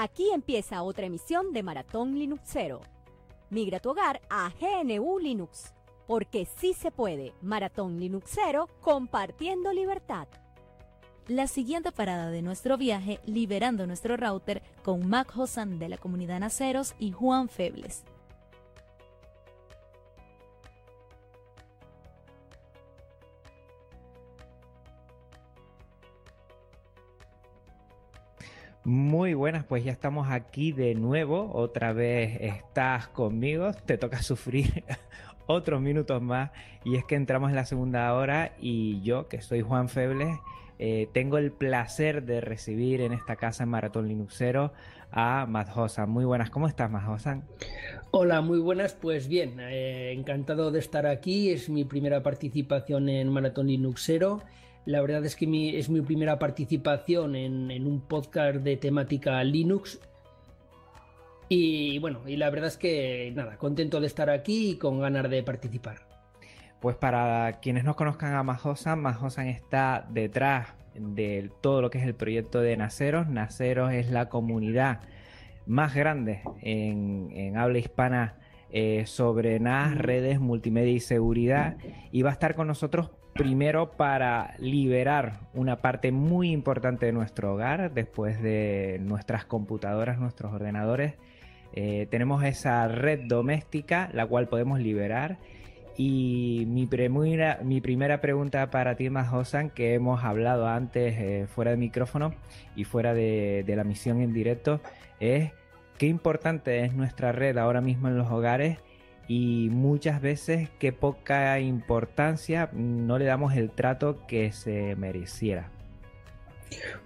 Aquí empieza otra emisión de Maratón Linuxero. Migra tu hogar a GNU Linux, porque sí se puede. Maratón Linuxero compartiendo libertad. La siguiente parada de nuestro viaje, liberando nuestro router con Mac Hosan de la comunidad Naceros y Juan Febles. Muy buenas, pues ya estamos aquí de nuevo. Otra vez estás conmigo. Te toca sufrir otros minutos más. Y es que entramos en la segunda hora y yo, que soy Juan Febles, eh, tengo el placer de recibir en esta casa en Maratón Linuxero a Madhosan. Muy buenas, ¿cómo estás, Madhosan? Hola, muy buenas. Pues bien, eh, encantado de estar aquí. Es mi primera participación en Maratón Linuxero. La verdad es que es mi primera participación en, un podcast de temática Linux. Y bueno, y la verdad es que nada, contento de estar aquí y con ganas de participar. Pues para quienes no conozcan a Majosan, Majosan está detrás de todo lo que es el proyecto de Naceros. Naceros es la comunidad más grande en, habla hispana eh, sobre NAS, redes, multimedia y seguridad. Y va a estar con nosotros Primero para liberar una parte muy importante de nuestro hogar, después de nuestras computadoras, nuestros ordenadores. Eh, tenemos esa red doméstica, la cual podemos liberar. Y mi, primera, pregunta para ti, Mahosan, que hemos hablado antes eh, fuera de micrófono y fuera de, de la misión en directo, es qué importante es nuestra red ahora mismo en los hogares y muchas veces qué poca importancia no le damos el trato que se mereciera.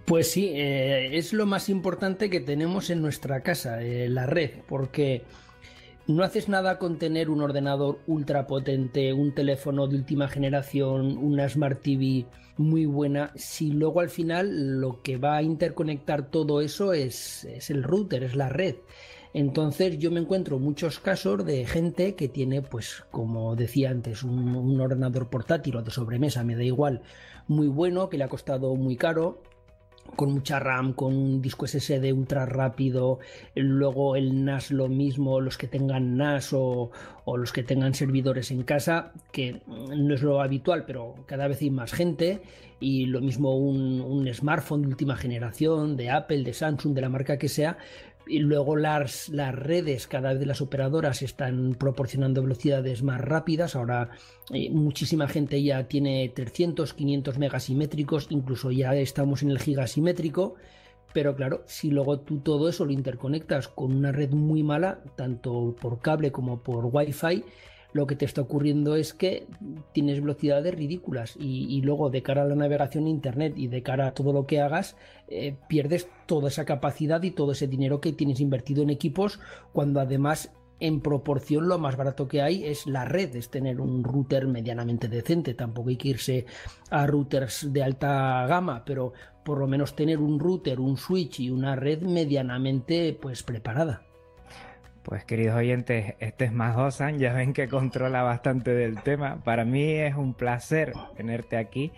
Pues sí, eh, es lo más importante que tenemos en nuestra casa, eh, la red, porque no haces nada con tener un ordenador ultra potente, un teléfono de última generación, una Smart TV muy buena, si luego al final lo que va a interconectar todo eso es, es el router, es la red. Entonces yo me encuentro muchos casos de gente que tiene, pues como decía antes, un, ordenador portátil o de sobremesa, me da igual, muy bueno, que le ha costado muy caro, con mucha RAM, con un disco SSD ultra rápido, luego el NAS lo mismo, los que tengan NAS o, los que tengan servidores en casa, que no es lo habitual, pero cada vez hay más gente, y lo mismo un, un smartphone de última generación, de Apple, de Samsung, de la marca que sea, y luego las, las redes, cada vez las operadoras están proporcionando velocidades más rápidas. Ahora eh, muchísima gente ya tiene 300, 500 megasimétricos, incluso ya estamos en el gigasimétrico. Pero claro, si luego tú todo eso lo interconectas con una red muy mala, tanto por cable como por wifi, lo que te está ocurriendo es que tienes velocidades ridículas y, luego de cara a la navegación internet y de cara a todo lo que hagas eh, pierdes toda esa capacidad y todo ese dinero que tienes invertido en equipos cuando además en proporción lo más barato que hay es la red, es tener un router medianamente decente, tampoco hay que irse a routers de alta gama, pero por lo menos tener un router, un switch y una red medianamente pues preparada. Pues queridos oyentes, este es Mahosan, ya ven que controla bastante del tema. Para mí es un placer tenerte aquí.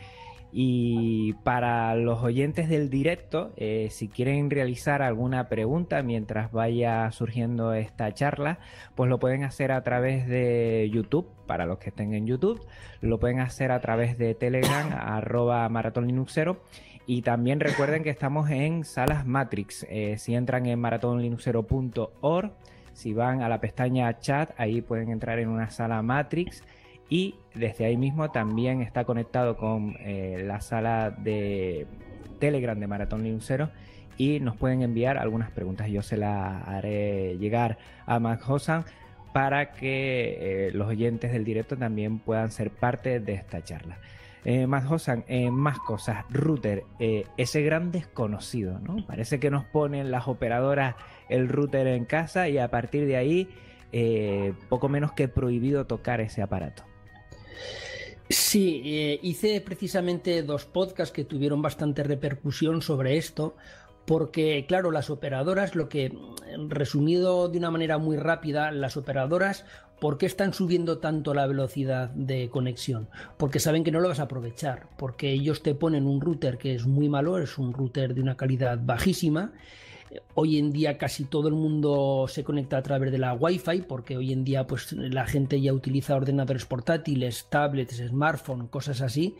Y para los oyentes del directo, eh, si quieren realizar alguna pregunta mientras vaya surgiendo esta charla, pues lo pueden hacer a través de YouTube, para los que estén en YouTube, lo pueden hacer a través de Telegram, arroba maratonlinuxero. Y también recuerden que estamos en Salas Matrix. Eh, si entran en maratonlinuxero.org, si van a la pestaña chat, ahí pueden entrar en una sala Matrix y desde ahí mismo también está conectado con eh, la sala de Telegram de Maratón Linuxero y nos pueden enviar algunas preguntas. Yo se las haré llegar a Mac Hosan para que eh, los oyentes del directo también puedan ser parte de esta charla. Eh, eh, más cosas. Router, eh, ese gran desconocido, ¿no? Parece que nos ponen las operadoras el router en casa y a partir de ahí, poco menos que prohibido tocar ese aparato. Sí, hice precisamente dos podcasts que tuvieron bastante repercusión sobre esto porque claro, las operadoras, lo que resumido de una manera muy rápida, las operadoras, ¿por qué están subiendo tanto la velocidad de conexión? Porque saben que no lo vas a aprovechar, porque ellos te ponen un router que es muy malo, es un router de una calidad bajísima Hoy en día casi todo el mundo se conecta a través de la Wi-Fi porque hoy en día pues la gente ya utiliza ordenadores portátiles, tablets, smartphones, cosas así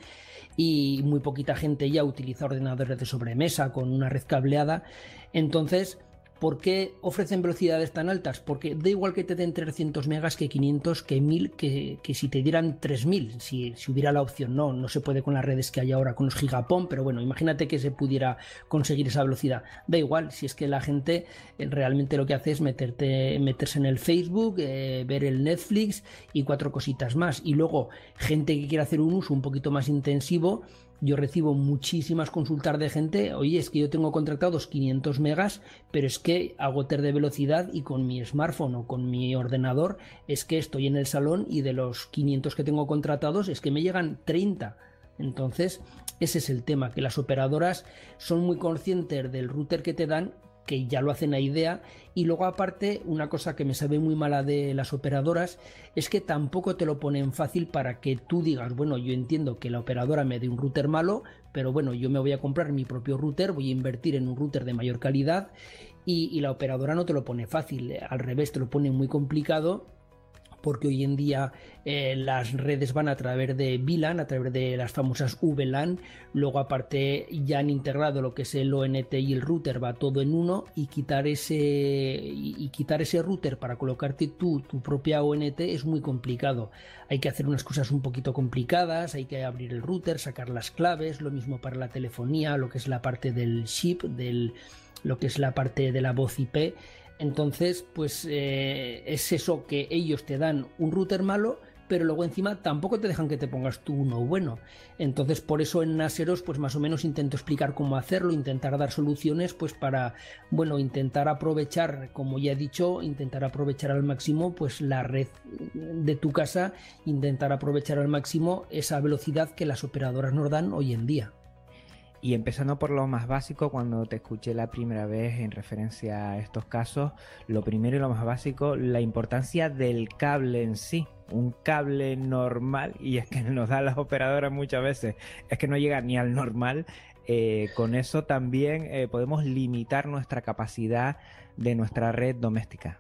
y muy poquita gente ya utiliza ordenadores de sobremesa con una red cableada. Entonces, ¿Por qué ofrecen velocidades tan altas? Porque da igual que te den 300 megas que 500, que 1000, que, si te dieran 3000, si, si hubiera la opción. No, no se puede con las redes que hay ahora con los gigapón, pero bueno, imagínate que se pudiera conseguir esa velocidad. Da igual, si es que la gente eh, realmente lo que hace es meterte, meterse en el Facebook, eh, ver el Netflix y cuatro cositas más. Y luego, gente que quiere hacer un uso un poquito más intensivo, yo recibo muchísimas consultas de gente, oye, es que yo tengo contratados 500 megas, pero es que hago ter de velocidad y con mi smartphone o con mi ordenador es que estoy en el salón y de los 500 que tengo contratados es que me llegan 30. Entonces, ese es el tema, que las operadoras son muy conscientes del router que te dan que ya lo hacen a idea. Y luego aparte, una cosa que me sabe muy mala de las operadoras es que tampoco te lo ponen fácil para que tú digas, bueno, yo entiendo que la operadora me dé un router malo, pero bueno, yo me voy a comprar mi propio router, voy a invertir en un router de mayor calidad y, y la operadora no te lo pone fácil, al revés, te lo pone muy complicado porque hoy en día eh, las redes van a través de VLAN, a través de las famosas VLAN, luego aparte ya han integrado lo que es el ONT y el router, va todo en uno y quitar ese y, quitar ese router para colocarte tú tu propia ONT es muy complicado. Hay que hacer unas cosas un poquito complicadas, hay que abrir el router, sacar las claves, lo mismo para la telefonía, lo que es la parte del chip, del lo que es la parte de la voz IP entonces, pues eh, es eso que ellos te dan un router malo, pero luego encima tampoco te dejan que te pongas tú uno bueno. Entonces, por eso en Naseros, pues más o menos intento explicar cómo hacerlo, intentar dar soluciones, pues para, bueno, intentar aprovechar, como ya he dicho, intentar aprovechar al máximo, pues la red de tu casa, intentar aprovechar al máximo esa velocidad que las operadoras nos dan hoy en día. Y empezando por lo más básico, cuando te escuché la primera vez en referencia a estos casos, lo primero y lo más básico, la importancia del cable en sí. Un cable normal, y es que nos da las operadoras muchas veces, es que no llega ni al normal. Eh, con eso también eh, podemos limitar nuestra capacidad de nuestra red doméstica.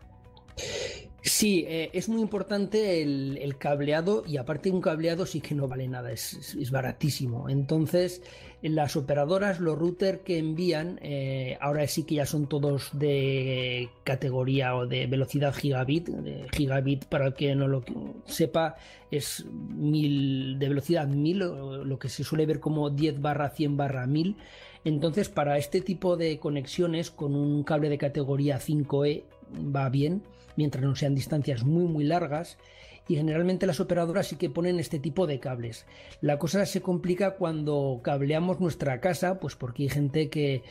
Sí, eh, es muy importante el, cableado y aparte un cableado sí que no vale nada, es, baratísimo. Entonces, las operadoras, los routers que envían, eh, ahora sí que ya son todos de categoría o de velocidad gigabit. gigabit, para el que no lo sepa, es mil, de velocidad 1000, lo que se suele ver como 10 barra 100 barra 1000. Entonces, para este tipo de conexiones con un cable de categoría 5E va bien mientras no sean distancias muy muy largas y generalmente las operadoras sí que ponen este tipo de cables. La cosa se complica cuando cableamos nuestra casa, pues porque hay gente que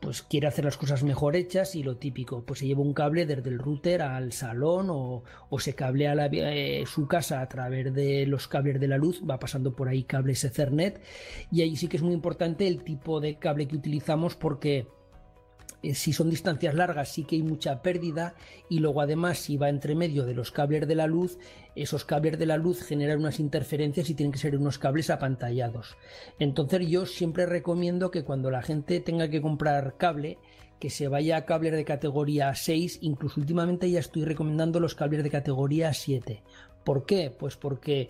pues quiere hacer las cosas mejor hechas y lo típico, pues se lleva un cable desde el router al salón o, se cablea eh, su casa a través de los cables de la luz, va pasando por ahí cables Ethernet y ahí sí que es muy importante el tipo de cable que utilizamos porque si son distancias largas sí que hay mucha pérdida y luego además si va entre medio de los cables de la luz, esos cables de la luz generan unas interferencias y tienen que ser unos cables apantallados. Entonces yo siempre recomiendo que cuando la gente tenga que comprar cable, que se vaya a cables de categoría 6, incluso últimamente ya estoy recomendando los cables de categoría 7. ¿Por qué? Pues porque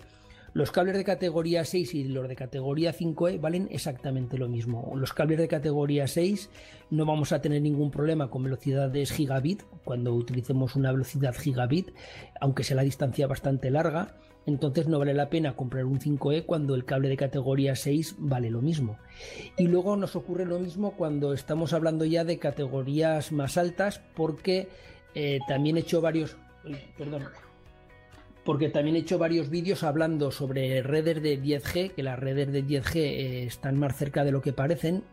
los cables de categoría 6 y los de categoría 5E valen exactamente lo mismo. Los cables de categoría 6 no vamos a tener ningún problema con velocidades gigabit cuando utilicemos una velocidad gigabit, aunque sea la distancia bastante larga. Entonces no vale la pena comprar un 5E cuando el cable de categoría 6 vale lo mismo. Y luego nos ocurre lo mismo cuando estamos hablando ya de categorías más altas porque eh, también he hecho varios... Perdón, porque también he hecho varios vídeos hablando sobre redes de 10G, que las redes de 10G eh, están más cerca de lo que parecen.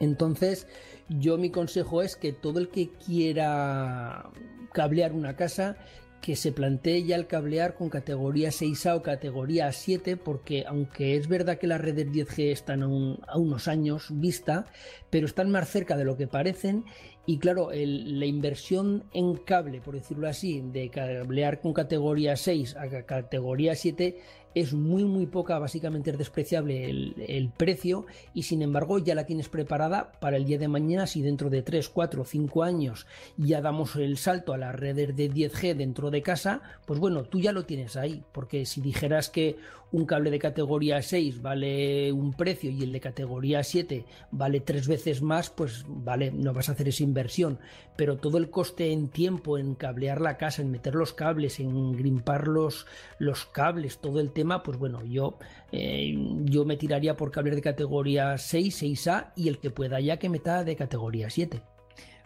Entonces, yo mi consejo es que todo el que quiera cablear una casa, que se plantee ya el cablear con categoría 6A o categoría 7, porque aunque es verdad que las redes 10G están a, a unos años vista, pero están más cerca de lo que parecen y claro, la inversión en cable, por decirlo así, de cablear con categoría 6 a categoría 7 es muy muy poca, básicamente es despreciable el, precio y sin embargo ya la tienes preparada para el día de mañana. Si dentro de 3, 4, 5 años ya damos el salto a las redes de 10G dentro de casa, pues bueno, tú ya lo tienes ahí, porque si dijeras que un cable de categoría 6 vale un precio y el de categoría 7 vale tres veces más, pues vale, no vas a hacer esa inversión, pero todo el coste en tiempo, en cablear la casa, en meter los cables, en grimpar los, los cables, todo el tema, pues bueno, yo, eh, yo me tiraría por cables de categoría 6, 6A y el que pueda ya que meta de categoría 7.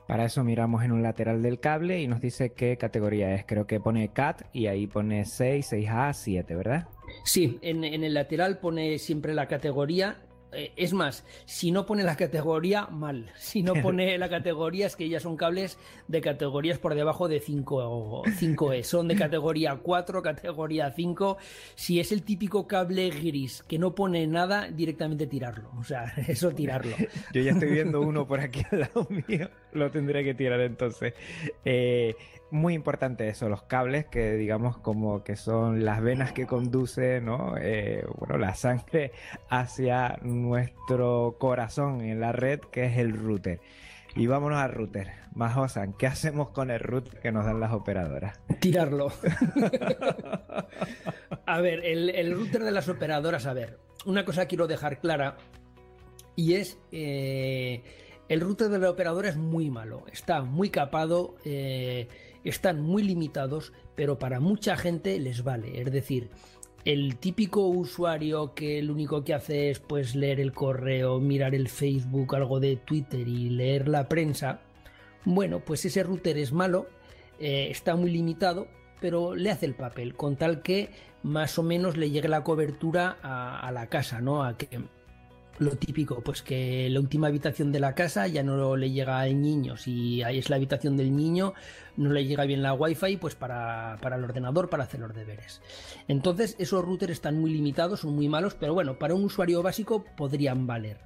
Para eso miramos en un lateral del cable y nos dice qué categoría es. Creo que pone CAT y ahí pone 6, 6A, 7, ¿verdad? Sí, en, el lateral pone siempre la categoría. Eh, es más, si no pone la categoría, mal. Si no pone la categoría, es que ya son cables de categorías por debajo de 5, 5E. Son de categoría 4, categoría 5. Si es el típico cable gris que no pone nada, directamente tirarlo. O sea, eso tirarlo. Yo ya estoy viendo uno por aquí al lado mío. Lo tendré que tirar entonces. Eh, muy importante eso, los cables que digamos como que son las venas que conducen, ¿no? Eh, bueno, la sangre hacia nuestro corazón en la red que es el router. Y vámonos al router. Majosan, ¿qué hacemos con el router que nos dan las operadoras? Tirarlo. a ver, el, router de las operadoras, a ver, una cosa quiero dejar clara y es... Eh, el router de la operadora es muy malo, está muy capado, eh, están muy limitados, pero para mucha gente les vale. Es decir, el típico usuario que lo único que hace es pues leer el correo, mirar el Facebook, algo de Twitter y leer la prensa, bueno, pues ese router es malo, eh, está muy limitado, pero le hace el papel, con tal que más o menos le llegue la cobertura a, la casa, ¿no? A lo típico, pues que la última habitación de la casa ya no le llega al niño. Si ahí es la habitación del niño, no le llega bien la wifi, pues para, para, el ordenador, para hacer los deberes. Entonces, esos routers están muy limitados, son muy malos, pero bueno, para un usuario básico podrían valer.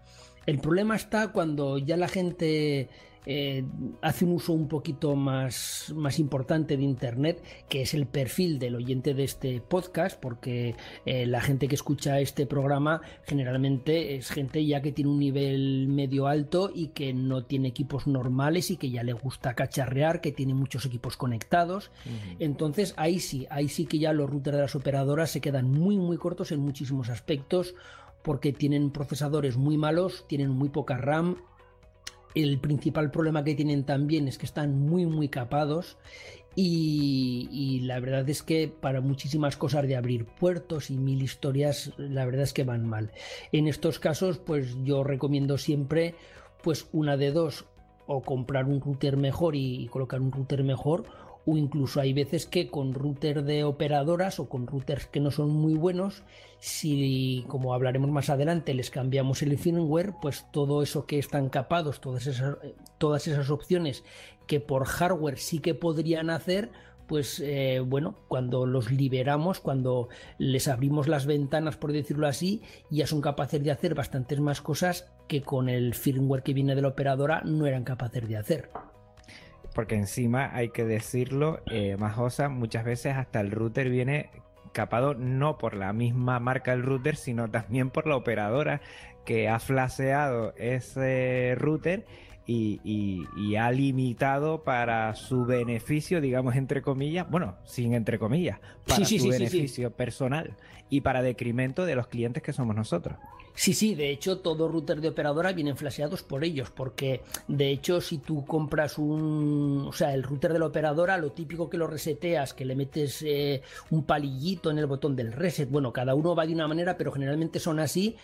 El problema está cuando ya la gente eh, hace un uso un poquito más, más importante de Internet, que es el perfil del oyente de este podcast, porque eh, la gente que escucha este programa generalmente es gente ya que tiene un nivel medio alto y que no tiene equipos normales y que ya le gusta cacharrear, que tiene muchos equipos conectados. Entonces ahí sí, ahí sí que ya los routers de las operadoras se quedan muy muy cortos en muchísimos aspectos porque tienen procesadores muy malos, tienen muy poca RAM el principal problema que tienen también es que están muy muy capados y, la verdad es que para muchísimas cosas de abrir puertos y mil historias la verdad es que van mal. En estos casos pues yo recomiendo siempre pues una de dos o comprar un router mejor y colocar un router mejor o incluso hay veces que con router de operadoras o con routers que no son muy buenos, si como hablaremos más adelante les cambiamos el firmware, pues todo eso que están capados, todas esas, todas esas opciones que por hardware sí que podrían hacer, pues eh, bueno, cuando los liberamos, cuando les abrimos las ventanas, por decirlo así, ya son capaces de hacer bastantes más cosas que con el firmware que viene de la operadora no eran capaces de hacer porque encima hay que decirlo, eh, Majosa, muchas veces hasta el router viene capado no por la misma marca del router, sino también por la operadora que ha flaseado ese router y, ha limitado para su beneficio, digamos, entre comillas, bueno, sin entre comillas, para su beneficio personal y para decremento de los clientes que somos nosotros. Sí, sí, de hecho todo router de operadora vienen flasheados por ellos, porque de hecho si tú compras un, o sea, el router de la operadora, lo típico que lo reseteas, que le metes eh, un palillito en el botón del reset, bueno, cada uno va de una manera, pero generalmente son así,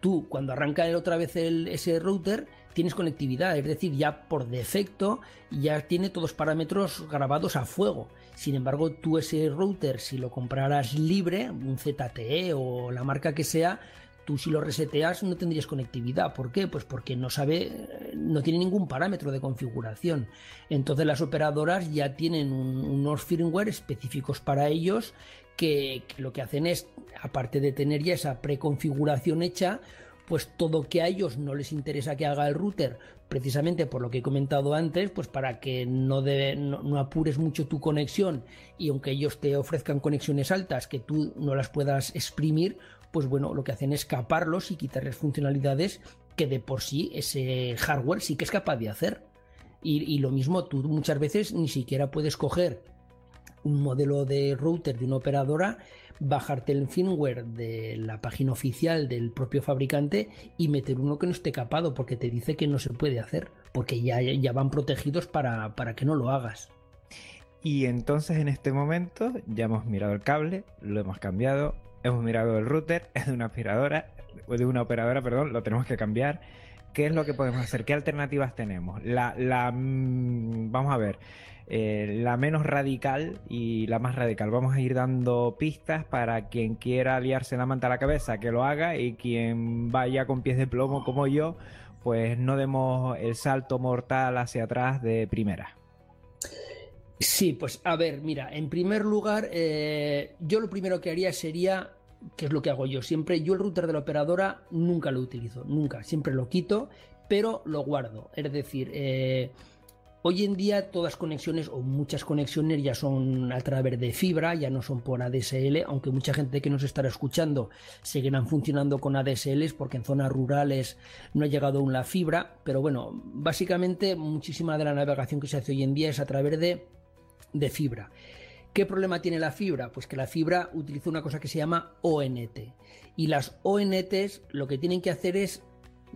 tú cuando arranca otra vez ese router, tienes conectividad, es decir, ya por defecto ya tiene todos los parámetros grabados a fuego. Sin embargo, tú ese router, si lo compraras libre, un ZTE o la marca que sea, tú si lo reseteas no tendrías conectividad. ¿Por qué? Pues porque no sabe, no tiene ningún parámetro de configuración. Entonces las operadoras ya tienen unos firmware específicos para ellos que, lo que hacen es, aparte de tener ya esa preconfiguración hecha, pues todo que a ellos no les interesa que haga el router, precisamente por lo que he comentado antes, pues para que no, no, apures mucho tu conexión y aunque ellos te ofrezcan conexiones altas que tú no las puedas exprimir, pues bueno, lo que hacen es caparlos y quitarles funcionalidades que de por sí ese hardware sí que es capaz de hacer. Y, lo mismo, tú muchas veces ni siquiera puedes coger un modelo de router de una operadora bajarte el firmware de la página oficial del propio fabricante y meter uno que no esté capado porque te dice que no se puede hacer, porque ya, ya van protegidos para, para que no lo hagas. Y entonces en este momento ya hemos mirado el cable, lo hemos cambiado, hemos mirado el router, es de una aspiradora, de una operadora, perdón, lo tenemos que cambiar. ¿Qué es lo que podemos hacer? ¿Qué alternativas tenemos? La, la mm, vamos a ver. Eh, la menos radical y la más radical. Vamos a ir dando pistas para quien quiera liarse la manta a la cabeza que lo haga y quien vaya con pies de plomo como yo, pues no demos el salto mortal hacia atrás de primera. Sí, pues a ver, mira, en primer lugar, eh, yo lo primero que haría sería, que es lo que hago yo siempre, yo el router de la operadora nunca lo utilizo, nunca, siempre lo quito, pero lo guardo. Es decir, eh, Hoy en día todas conexiones o muchas conexiones ya son a través de fibra, ya no son por ADSL, aunque mucha gente que nos estará escuchando seguirán funcionando con ADSL porque en zonas rurales no ha llegado aún la fibra, pero bueno, básicamente muchísima de la navegación que se hace hoy en día es a través de, de fibra. ¿Qué problema tiene la fibra? Pues que la fibra utiliza una cosa que se llama ONT. Y las ONTs lo que tienen que hacer es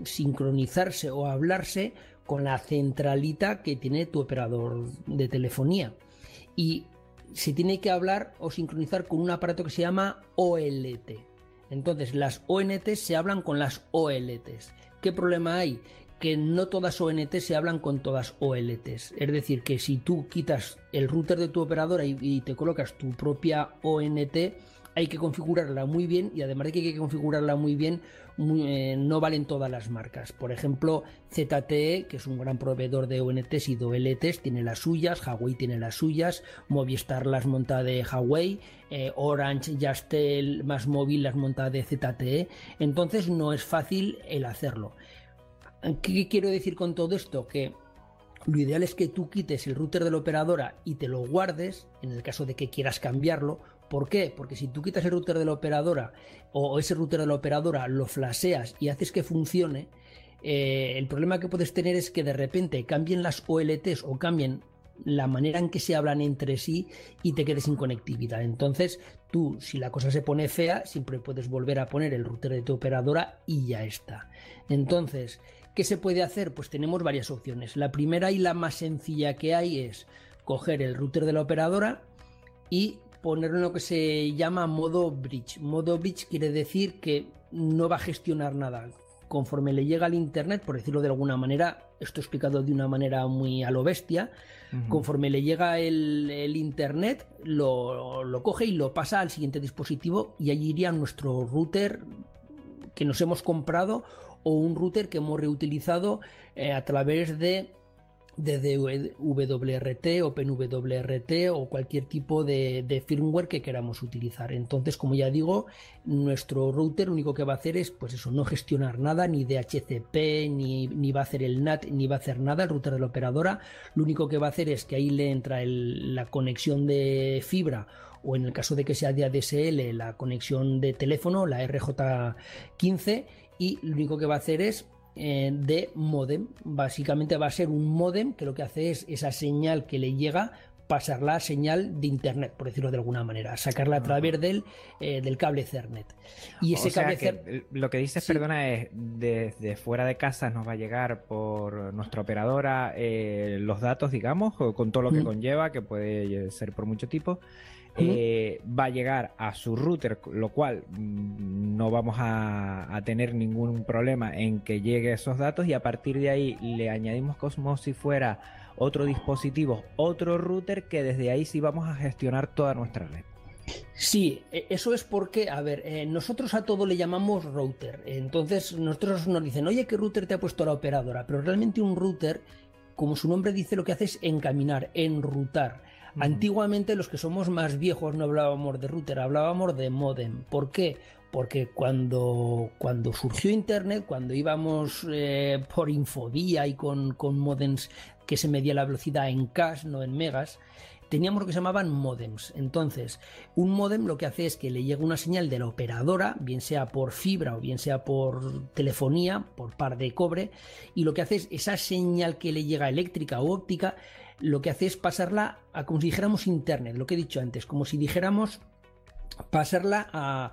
sincronizarse o hablarse con la centralita que tiene tu operador de telefonía. Y se tiene que hablar o sincronizar con un aparato que se llama OLT. Entonces, las ONT se hablan con las OLTs. ¿Qué problema hay? Que no todas ONT se hablan con todas OLTs. Es decir, que si tú quitas el router de tu operadora y, te colocas tu propia ONT, hay que configurarla muy bien y además de que hay que configurarla muy bien, eh, no valen todas las marcas. Por ejemplo, ZTE, que es un gran proveedor de ONTs y de OLTs, tiene las suyas, Huawei tiene las suyas, Movistar las monta de Huawei, eh, Orange, Yastel más móvil las monta de ZTE, entonces no es fácil el hacerlo. ¿Qué quiero decir con todo esto? Que lo ideal es que tú quites el router de la operadora y te lo guardes, en el caso de que quieras cambiarlo, ¿Por qué? Porque si tú quitas el router de la operadora o ese router de la operadora lo flasheas y haces que funcione, eh, el problema que puedes tener es que de repente cambien las OLTs o cambien la manera en que se hablan entre sí y te quedes sin conectividad. Entonces, tú, si la cosa se pone fea, siempre puedes volver a poner el router de tu operadora y ya está. Entonces, ¿qué se puede hacer? Pues tenemos varias opciones. La primera y la más sencilla que hay es coger el router de la operadora y ponerlo en lo que se llama modo bridge. Modo bridge quiere decir que no va a gestionar nada. Conforme le llega al internet, por decirlo de alguna manera, esto explicado de una manera muy a lo bestia, conforme le llega el, internet, lo, coge y lo pasa al siguiente dispositivo y allí iría nuestro router que nos hemos comprado o un router que hemos reutilizado eh, a través de desde WRT, OpenWRT o cualquier tipo de, firmware que queramos utilizar. Entonces, como ya digo, nuestro router lo único que va a hacer es, pues eso, no gestionar nada, ni DHCP, ni, ni va a hacer el NAT, ni va a hacer nada el router de la operadora. Lo único que va a hacer es que ahí le entra la conexión de fibra o en el caso de que sea de ADSL, la conexión de teléfono, la RJ15, y lo único que va a hacer es eh, de modem. Básicamente va a ser un modem que lo que hace es esa señal que le llega pasarla a señal de internet, por decirlo de alguna manera, sacarla a través del, eh, del cable Cernet. Y ese cable Lo que dices, perdona, es desde fuera de casa nos va a llegar por nuestra operadora eh, los datos, digamos, con todo lo que conlleva, que puede ser por mucho tipo. Eh, va a llegar a su router, lo cual mm, no vamos a, tener ningún problema en que llegue esos datos y a partir de ahí le añadimos como si fuera otro dispositivo, otro router que desde ahí sí vamos a gestionar toda nuestra red. Sí, e, eso es porque, a ver, eh, nosotros a todo le llamamos router. Entonces, nosotros nos dicen, oye, ¿qué router te ha puesto la operadora? Pero realmente un router, como su nombre dice, lo que hace es encaminar, enrutar. Antiguamente los que somos más viejos no hablábamos de router, hablábamos de modem. ¿Por qué? porque cuando, cuando surgió Internet, cuando íbamos eh, por infodía y con, con modems que se medía la velocidad en K, no en megas, teníamos lo que se llamaban modems. Entonces, un modem lo que hace es que le llega una señal de la operadora, bien sea por fibra o bien sea por telefonía, por par de cobre, y lo que hace es esa señal que le llega eléctrica o óptica, lo que hace es pasarla a como si dijéramos internet, lo que he dicho antes, como si dijéramos pasarla a,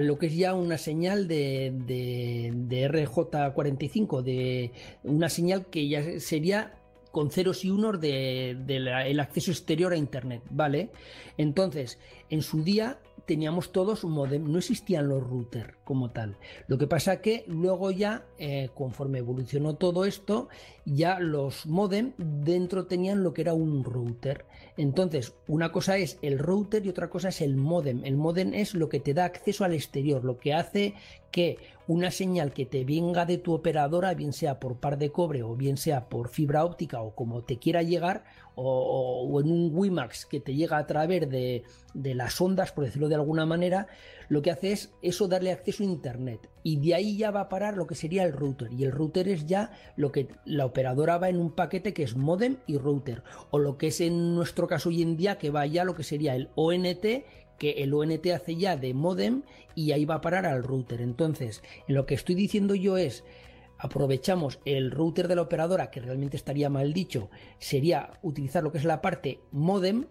lo que es ya una señal de, de RJ45, de una señal que ya sería con ceros y unos del de, acceso exterior a Internet, ¿vale? Entonces, en su día teníamos todos un modem, no existían los routers como tal. Lo que pasa que luego ya, eh, conforme evolucionó todo esto, ya los modem dentro tenían lo que era un router. Entonces, una cosa es el router y otra cosa es el modem. El modem es lo que te da acceso al exterior, lo que hace que una señal que te venga de tu operadora, bien sea por par de cobre o bien sea por fibra óptica o como te quiera llegar, o, en un WiMAX que te llega a través de, de, las ondas, por decirlo de alguna manera, lo que hace es eso darle acceso a Internet. Y de ahí ya va a parar lo que sería el router. Y el router es ya lo que la operadora va en un paquete que es modem y router. O lo que es en nuestro caso hoy en día que va ya lo que sería el ONT que el ONT hace ya de modem y ahí va a parar al router. Entonces, lo que estoy diciendo yo es, aprovechamos el router de la operadora, que realmente estaría mal dicho, sería utilizar lo que es la parte modem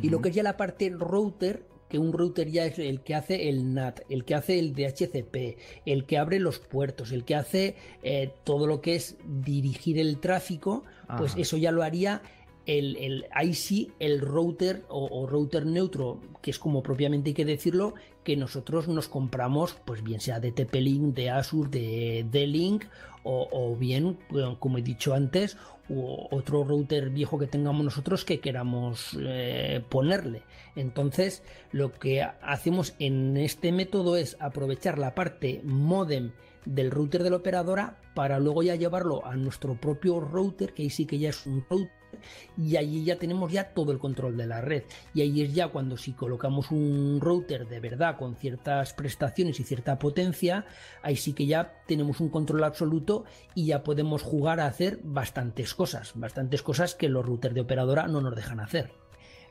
y lo que es ya la parte router, que un router ya es el que hace el NAT, el que hace el DHCP, el que abre los puertos, el que hace eh, todo lo que es dirigir el tráfico, pues eso ya lo haría el, el, ahí sí el router o, router neutro, que es como propiamente hay que decirlo, que nosotros nos compramos, pues bien sea de TP-Link, de Azure, de D-Link o, bien, como he dicho antes, otro router viejo que tengamos nosotros que queramos eh, ponerle. Entonces, lo que hacemos en este método es aprovechar la parte modem del router de la operadora para luego ya llevarlo a nuestro propio router, que ahí sí que ya es un router y allí ya tenemos ya todo el control de la red y ahí es ya cuando si colocamos un router de verdad con ciertas prestaciones y cierta potencia ahí sí que ya tenemos un control absoluto y ya podemos jugar a hacer bastantes cosas bastantes cosas que los routers de operadora no nos dejan hacer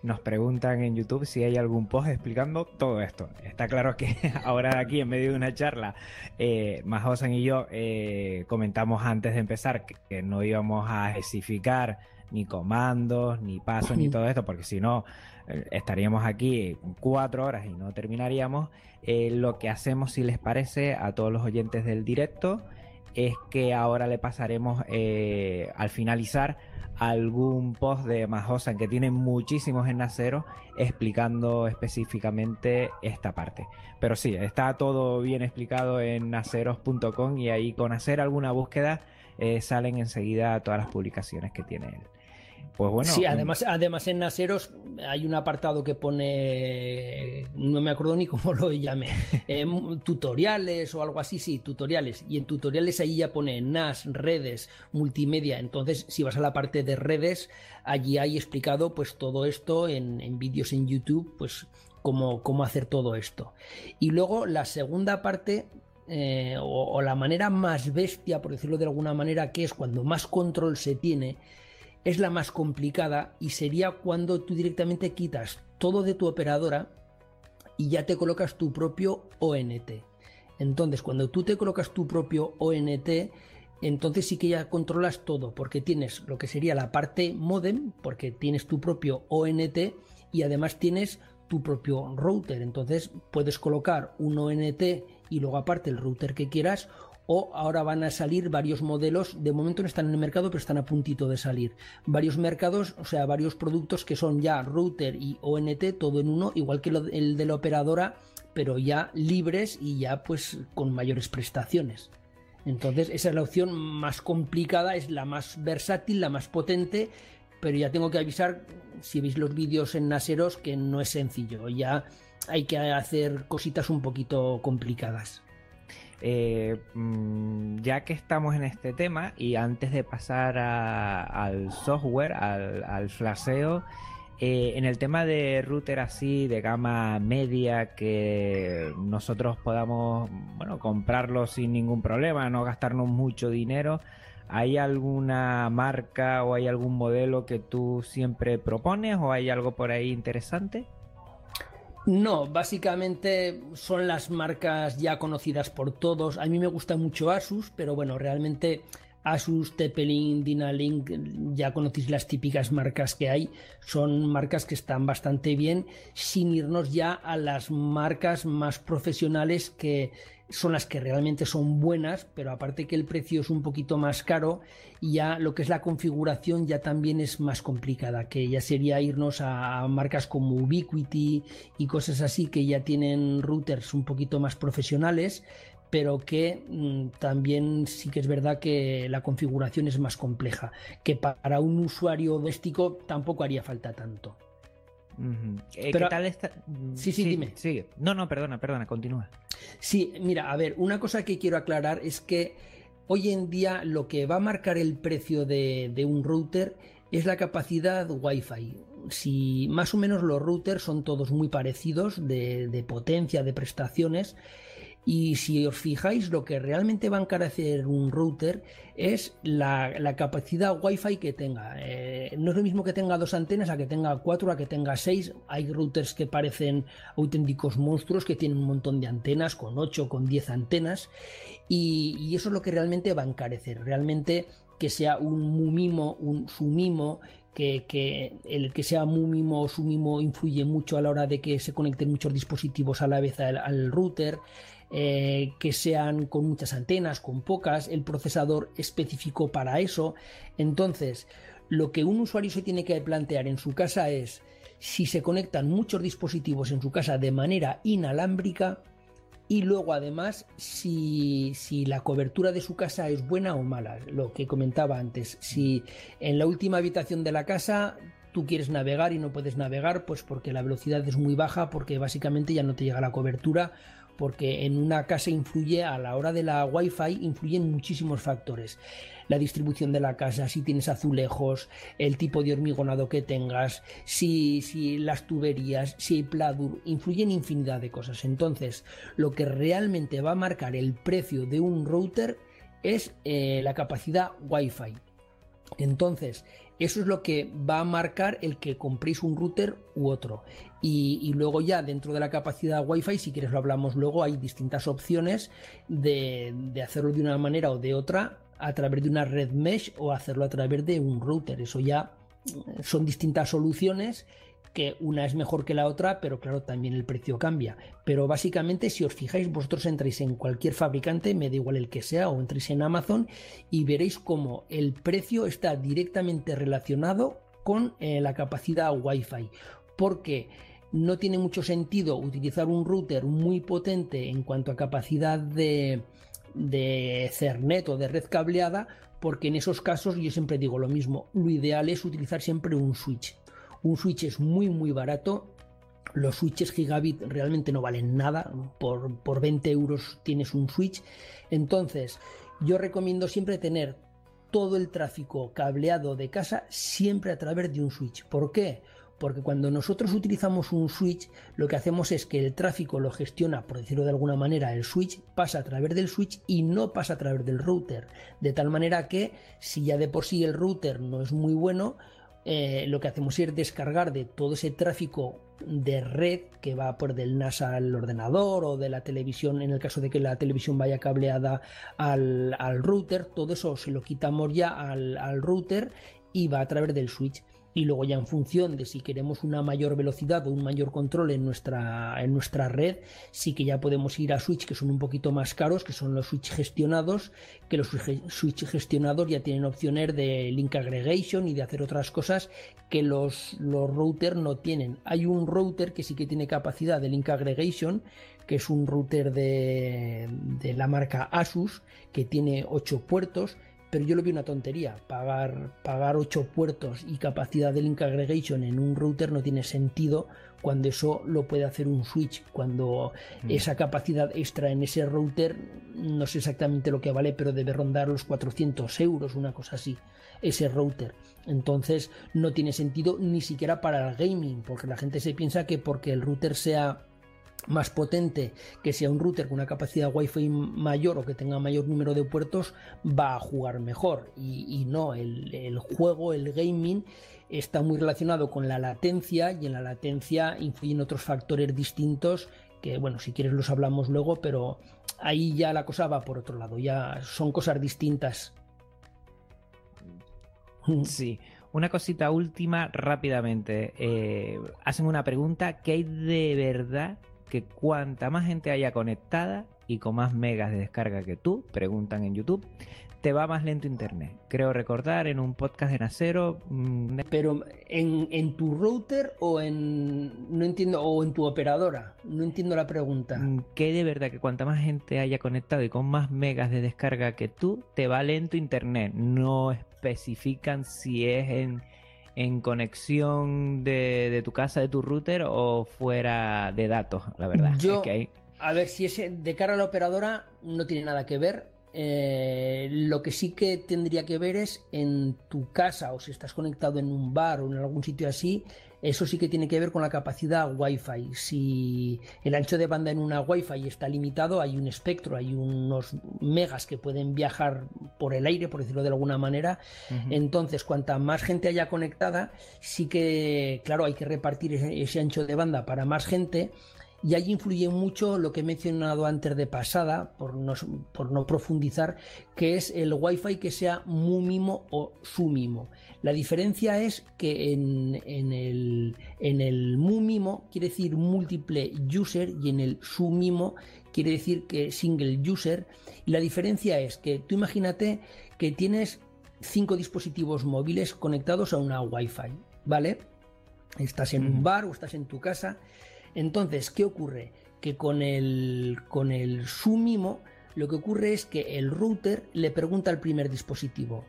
nos preguntan en YouTube si hay algún post explicando todo esto. Está claro que ahora aquí en medio de una charla, eh, Majosan y yo eh, comentamos antes de empezar que, no íbamos a especificar ni comandos, ni pasos, ni todo esto, porque si no eh, estaríamos aquí cuatro horas y no terminaríamos. Eh, lo que hacemos, si les parece, a todos los oyentes del directo, es que ahora le pasaremos eh, al finalizar algún post de Majosan que tiene muchísimos enlaceros explicando específicamente esta parte. Pero sí, está todo bien explicado en naceros.com y ahí con hacer alguna búsqueda salen enseguida todas las publicaciones que tiene él. Pues bueno. Sí, además, además en Naseros hay un apartado que pone, no me acuerdo ni cómo lo llame, em, tutoriales o algo así, sí, tutoriales. Y en tutoriales ahí ya pone NAS, redes, multimedia. Entonces, si vas a la parte de redes, allí hay explicado pues todo esto en, vídeos en YouTube, pues cómo, cómo hacer todo esto. Y luego la segunda parte eh, o, la manera más bestia, por decirlo de alguna manera, que es cuando más control se tiene, es la más complicada y sería cuando tú directamente quitas todo de tu operadora y ya te colocas tu propio ONT. Entonces, cuando tú te colocas tu propio ONT, entonces sí que ya controlas todo, porque tienes lo que sería la parte modem, porque tienes tu propio ONT y además tienes tu propio router. Entonces puedes colocar un ONT y luego aparte el router que quieras o ahora van a salir varios modelos, de momento no están en el mercado, pero están a puntito de salir. Varios mercados, o sea, varios productos que son ya router y ONT, todo en uno, igual que el de la operadora, pero ya libres y ya pues con mayores prestaciones. Entonces, esa es la opción más complicada, es la más versátil, la más potente, pero ya tengo que avisar, si veis los vídeos en Naseros, que no es sencillo, ya hay que hacer cositas un poquito complicadas. Eh, mm, ya que estamos en este tema y antes de pasar al software, al, flasheo, Eh, en el tema de router así, de gama media, que nosotros podamos bueno, comprarlo sin ningún problema, no gastarnos mucho dinero, ¿hay alguna marca o hay algún modelo que tú siempre propones o hay algo por ahí interesante? No, básicamente son las marcas ya conocidas por todos. A mí me gusta mucho Asus, pero bueno, realmente Asus, Tepelin, Dynalink, ya conocéis las típicas marcas que hay, son marcas que están bastante bien, sin irnos ya a las marcas más profesionales que son las que realmente son buenas, pero aparte que el precio es un poquito más caro, ya lo que es la configuración ya también es más complicada, que ya sería irnos a marcas como Ubiquiti y cosas así que ya tienen routers un poquito más profesionales, pero que mm, también sí que es verdad que la configuración es más compleja, que para un usuario doméstico tampoco haría falta tanto. Eh, ¿Qué tal está? Sí, sí, dime. Sigue. No, no, perdona, perdona, continúa. Sí, mira, a ver, una cosa que quiero aclarar es que hoy en día lo que va a marcar el precio de, un router es la capacidad Wi-Fi. Si más o menos los routers son todos muy parecidos de potencia, de prestaciones, y si os fijáis, lo que realmente va a encarecer un router es la, capacidad Wi-Fi que tenga. Eh, no es lo mismo que tenga dos antenas a que tenga cuatro, a que tenga seis. Hay routers que parecen auténticos monstruos que tienen un montón de antenas, con ocho, con diez antenas. Y, eso es lo que realmente va a encarecer. Realmente que sea un mumimo, un sumimo, que, que, el que sea mumimo o sumimo influye mucho a la hora de que se conecten muchos dispositivos a la vez al router. Eh, que sean con muchas antenas, con pocas, el procesador específico para eso. Entonces, lo que un usuario se tiene que plantear en su casa es si se conectan muchos dispositivos en su casa de manera inalámbrica y luego además si, si, la cobertura de su casa es buena o mala, lo que comentaba antes, si en la última habitación de la casa tú quieres navegar y no puedes navegar pues porque la velocidad es muy baja porque básicamente ya no te llega la cobertura porque en una casa influye a la hora de la wifi influyen muchísimos factores la distribución de la casa, si tienes azulejos, el tipo de hormigonado que tengas, si, si las tuberías, si hay pladur, influyen infinidad de cosas. Entonces, lo que realmente va a marcar el precio de un router es eh, la capacidad Wi-Fi. Entonces, eso es lo que va a marcar el que compréis un router u otro. Y, luego ya dentro de la capacidad Wi-Fi, si quieres lo hablamos luego, hay distintas opciones de, hacerlo de una manera o de otra a través de una red mesh o hacerlo a través de un router. Eso ya son distintas soluciones que una es mejor que la otra, pero claro, también el precio cambia. Pero básicamente, si os fijáis, vosotros entráis en cualquier fabricante, me da igual el que sea, o entréis en Amazon y veréis cómo el precio está directamente relacionado con eh, la capacidad Wi-Fi. Porque no tiene mucho sentido utilizar un router muy potente en cuanto a capacidad de, de Cernet o de red cableada, porque en esos casos yo siempre digo lo mismo, lo ideal es utilizar siempre un switch un switch es muy muy barato. Los switches gigabit realmente no valen nada. Por, por 20 euros tienes un switch. Entonces, yo recomiendo siempre tener todo el tráfico cableado de casa siempre a través de un switch. ¿Por qué? Porque cuando nosotros utilizamos un switch, lo que hacemos es que el tráfico lo gestiona, por decirlo de alguna manera, el switch pasa a través del switch y no pasa a través del router. De tal manera que si ya de por sí el router no es muy bueno, eh, lo que hacemos es descargar de todo ese tráfico de red que va por del NAS al ordenador o de la televisión, en el caso de que la televisión vaya cableada al, router, todo eso se lo quitamos ya al, al router y va a través del switch y luego ya en función de si queremos una mayor velocidad o un mayor control en nuestra, en nuestra red, sí que ya podemos ir a switch que son un poquito más caros, que son los switch gestionados, que los switch gestionados ya tienen opciones de link aggregation y de hacer otras cosas que los, los routers no tienen. Hay un router que sí que tiene capacidad de link aggregation, que es un router de, de la marca Asus, que tiene 8 puertos, pero yo lo vi una tontería. Pagar, pagar 8 puertos y capacidad de link aggregation en un router no tiene sentido cuando eso lo puede hacer un switch, cuando mm. esa capacidad extra en ese router, no sé exactamente lo que vale, pero debe rondar los 400 euros, una cosa así, ese router. Entonces no tiene sentido ni siquiera para el gaming, porque la gente se piensa que porque el router sea más potente, que sea un router con una capacidad Wi-Fi mayor o que tenga mayor número de puertos, va a jugar mejor. Y, no, el, juego, el gaming, está muy relacionado con la latencia y en la latencia influyen otros factores distintos que, bueno, si quieres los hablamos luego, pero ahí ya la cosa va por otro lado, ya son cosas distintas. Sí. Una cosita última rápidamente. Eh, hacen una pregunta, ¿qué hay de verdad que cuanta más gente haya conectada y con más megas de descarga que tú, preguntan en YouTube, te va más lento internet. Creo recordar en un podcast de Nacero. Mm, Pero en, tu router o en. No entiendo, o en tu operadora. No entiendo la pregunta. Mm, que de verdad que cuanta más gente haya conectado y con más megas de descarga que tú, te va lento internet. No especifican si es en en conexión de, tu casa, de tu router o fuera de datos, la verdad. Yo, a ver, si es de cara a la operadora, no tiene nada que ver. Eh, lo que sí que tendría que ver es en tu casa o si estás conectado en un bar o en algún sitio así, eso sí que tiene que ver con la capacidad Wi-Fi. Si el ancho de banda en una Wi-Fi está limitado, hay un espectro, hay unos megas que pueden viajar por el aire, por decirlo de alguna manera. Entonces, cuanta más gente haya conectada, sí que, claro, hay que repartir ese ancho de banda para más gente y ahí influye mucho lo que he mencionado antes de pasada, por no, por no profundizar, que es el Wi-Fi que sea MUMIMO o SUMIMO. La diferencia es que en, el, en el MUMIMO quiere decir múltiple user y en el SUMIMO quiere decir que single user. Y la diferencia es que tú imagínate que tienes cinco dispositivos móviles conectados a una Wi-Fi, ¿vale? Estás en un bar o estás en tu casa entonces, ¿qué ocurre? Que con el, con el Sumimo lo que ocurre es que el router le pregunta al primer dispositivo,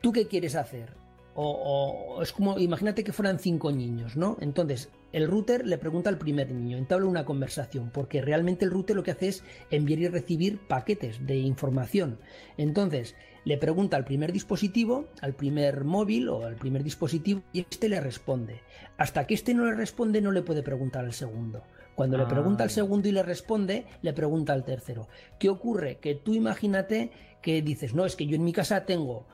¿tú qué quieres hacer? O, es como, imagínate que fueran cinco niños, ¿no? Entonces, el router le pregunta al primer niño, entabla una conversación, porque realmente el router lo que hace es enviar y recibir paquetes de información. Entonces, le pregunta al primer dispositivo, al primer móvil o al primer dispositivo, y este le responde. Hasta que este no le responde, no le puede preguntar al segundo. Cuando le pregunta al ah. segundo y le responde, le pregunta al tercero. ¿Qué ocurre? Que tú imagínate que dices, no, es que yo en mi casa tengo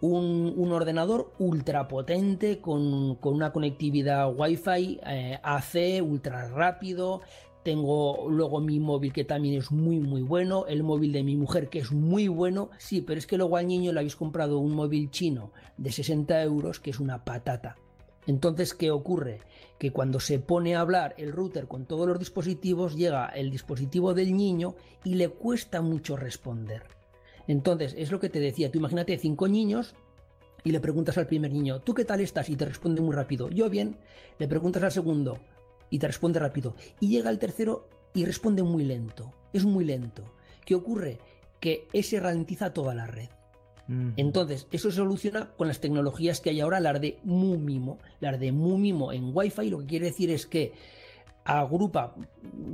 un, ordenador ultra potente con, una conectividad Wi-Fi eh, AC ultra rápido, tengo luego mi móvil que también es muy muy bueno, el móvil de mi mujer que es muy bueno, sí, pero es que luego al niño le habéis comprado un móvil chino de 60 euros que es una patata. Entonces, ¿qué ocurre? Que cuando se pone a hablar el router con todos los dispositivos, llega el dispositivo del niño y le cuesta mucho responder. Entonces, es lo que te decía, tú imagínate cinco niños y le preguntas al primer niño, ¿tú qué tal estás? Y te responde muy rápido, yo bien. Le preguntas al segundo, y te responde rápido. Y llega el tercero y responde muy lento. Es muy lento. ¿Qué ocurre? Que ese ralentiza toda la red. Entonces, eso se soluciona con las tecnologías que hay ahora, las de MUMIMO. Las de MUMIMO en Wi-Fi lo que quiere decir es que agrupa,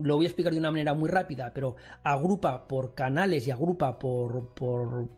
lo voy a explicar de una manera muy rápida, pero agrupa por canales y agrupa por, por,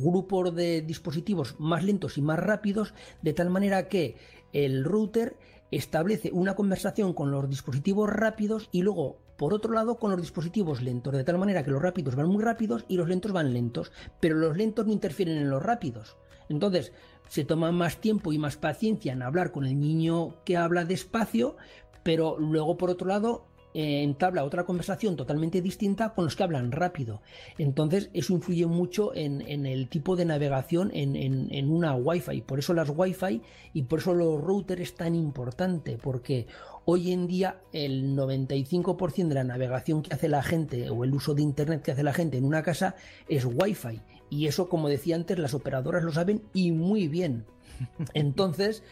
grupos de dispositivos más lentos y más rápidos, de tal manera que el router establece una conversación con los dispositivos rápidos y luego, por otro lado, con los dispositivos lentos, de tal manera que los rápidos van muy rápidos y los lentos van lentos, pero los lentos no interfieren en los rápidos. Entonces, se toma más tiempo y más paciencia en hablar con el niño que habla despacio, pero luego, por otro lado, eh, entabla otra conversación totalmente distinta con los que hablan rápido. Entonces, eso influye mucho en, el tipo de navegación en, en, una Wi-Fi. Por eso las Wi-Fi y por eso los routers es tan importante, porque hoy en día el 95% de la navegación que hace la gente o el uso de Internet que hace la gente en una casa es Wi-Fi. Y eso, como decía antes, las operadoras lo saben y muy bien. Entonces,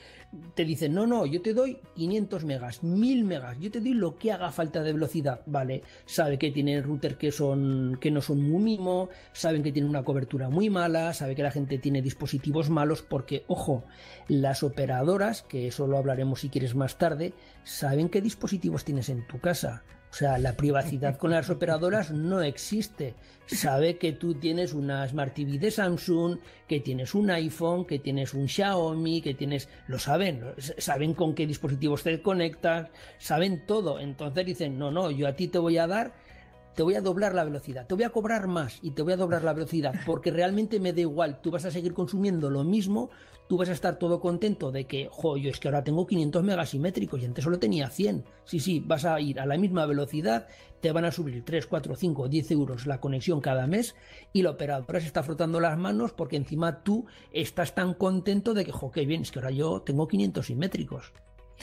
te dicen, no, no, yo te doy 500 megas, 1000 megas, yo te doy lo que haga falta de velocidad, ¿vale? Sabe que tienen router que, son, que no son muy mimo, saben que tienen una cobertura muy mala, sabe que la gente tiene dispositivos malos, porque, ojo, las operadoras, que eso lo hablaremos si quieres más tarde, saben qué dispositivos tienes en tu casa. O sea, la privacidad con las operadoras no existe. Sabe que tú tienes una Smart TV de Samsung, que tienes un iPhone, que tienes un Xiaomi, que tienes... Lo saben, saben con qué dispositivos te conectas, saben todo. Entonces dicen, no, no, yo a ti te voy a dar, te voy a doblar la velocidad, te voy a cobrar más y te voy a doblar la velocidad, porque realmente me da igual, tú vas a seguir consumiendo lo mismo, tú vas a estar todo contento de que, jo, yo es que ahora tengo 500 megasimétricos y antes solo tenía 100. Sí, sí, vas a ir a la misma velocidad, te van a subir 3, 4, 5, 10 euros la conexión cada mes y la operadora se está frotando las manos porque encima tú estás tan contento de que, jo, qué bien, es que ahora yo tengo 500 simétricos.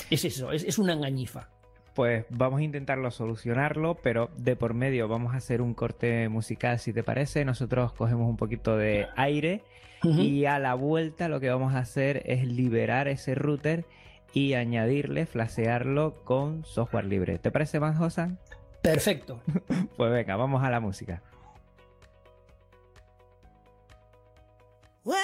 Es eso, es, es una engañifa pues vamos a intentarlo solucionarlo, pero de por medio vamos a hacer un corte musical si te parece. Nosotros cogemos un poquito de aire y a la vuelta lo que vamos a hacer es liberar ese router y añadirle, flashearlo con software libre. ¿Te parece más, Josan? Perfecto. pues venga, vamos a la música. Well,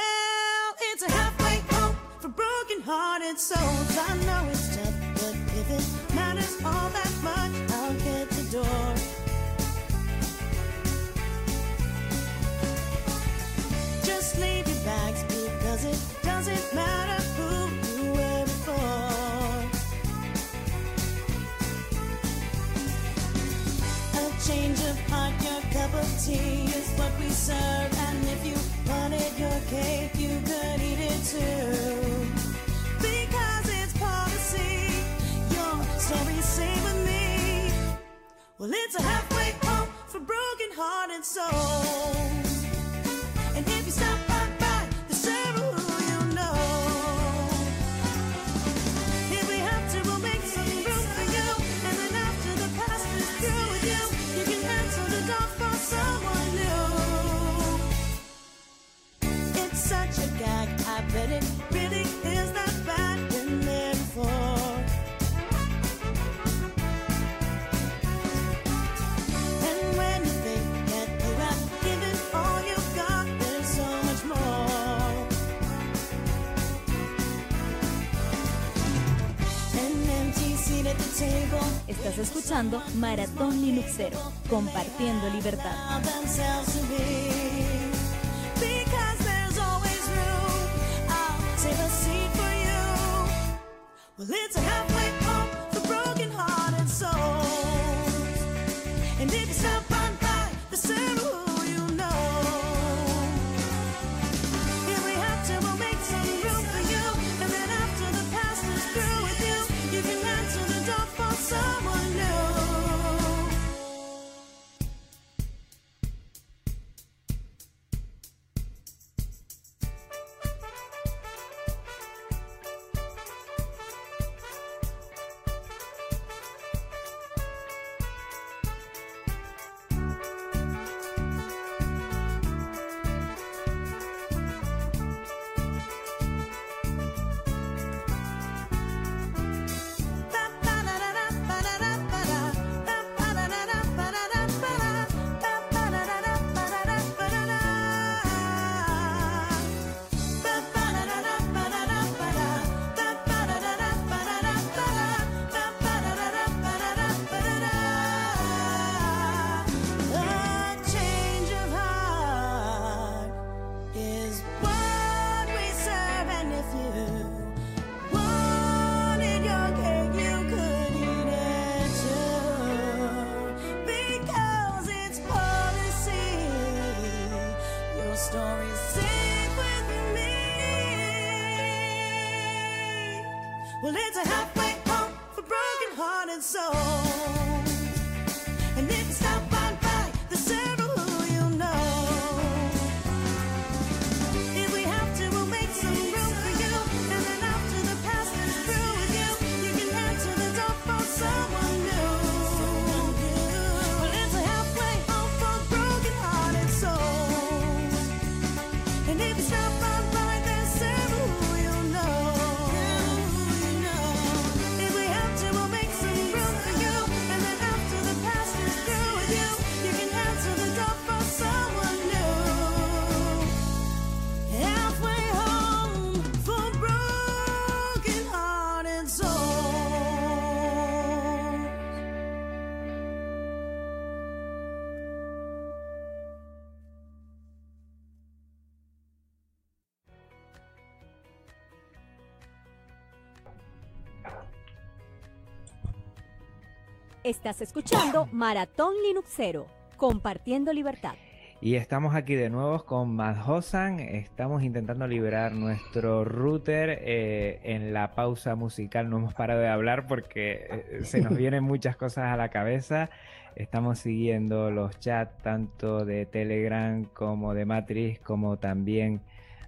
it's a halfway home for broken hearted souls. I know it's tough, but if it matters all that tea is what we serve, and if you wanted your cake, you could eat it too. Because it's policy, your story's same with me. Well, it's a halfway home for broken-hearted souls. Estás escuchando Maratón Linuxero, compartiendo libertad. Well, it's a. Estás escuchando Maratón Linuxero, compartiendo libertad. Y estamos aquí de nuevo con Madhosan. Estamos intentando liberar nuestro router. Eh, en la pausa musical no hemos parado de hablar porque eh, se nos vienen muchas cosas a la cabeza. Estamos siguiendo los chats tanto de Telegram como de Matrix como también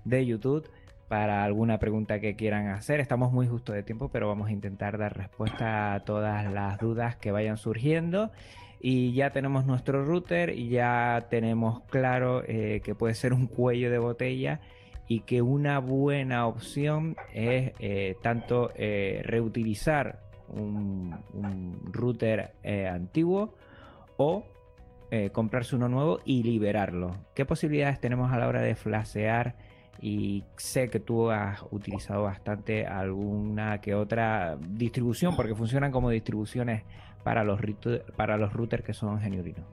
de YouTube para alguna pregunta que quieran hacer. Estamos muy justo de tiempo, pero vamos a intentar dar respuesta a todas las dudas que vayan surgiendo. Y ya tenemos nuestro router ya tenemos claro eh, que puede ser un cuello de botella y que una buena opción es eh, tanto eh, reutilizar un, router antiguo o comprarse uno nuevo y liberarlo. ¿Qué posibilidades tenemos a la hora de flashear? Y sé que tú has utilizado bastante alguna que otra distribución porque funcionan como distribuciones para los, para los routers que son genuinos.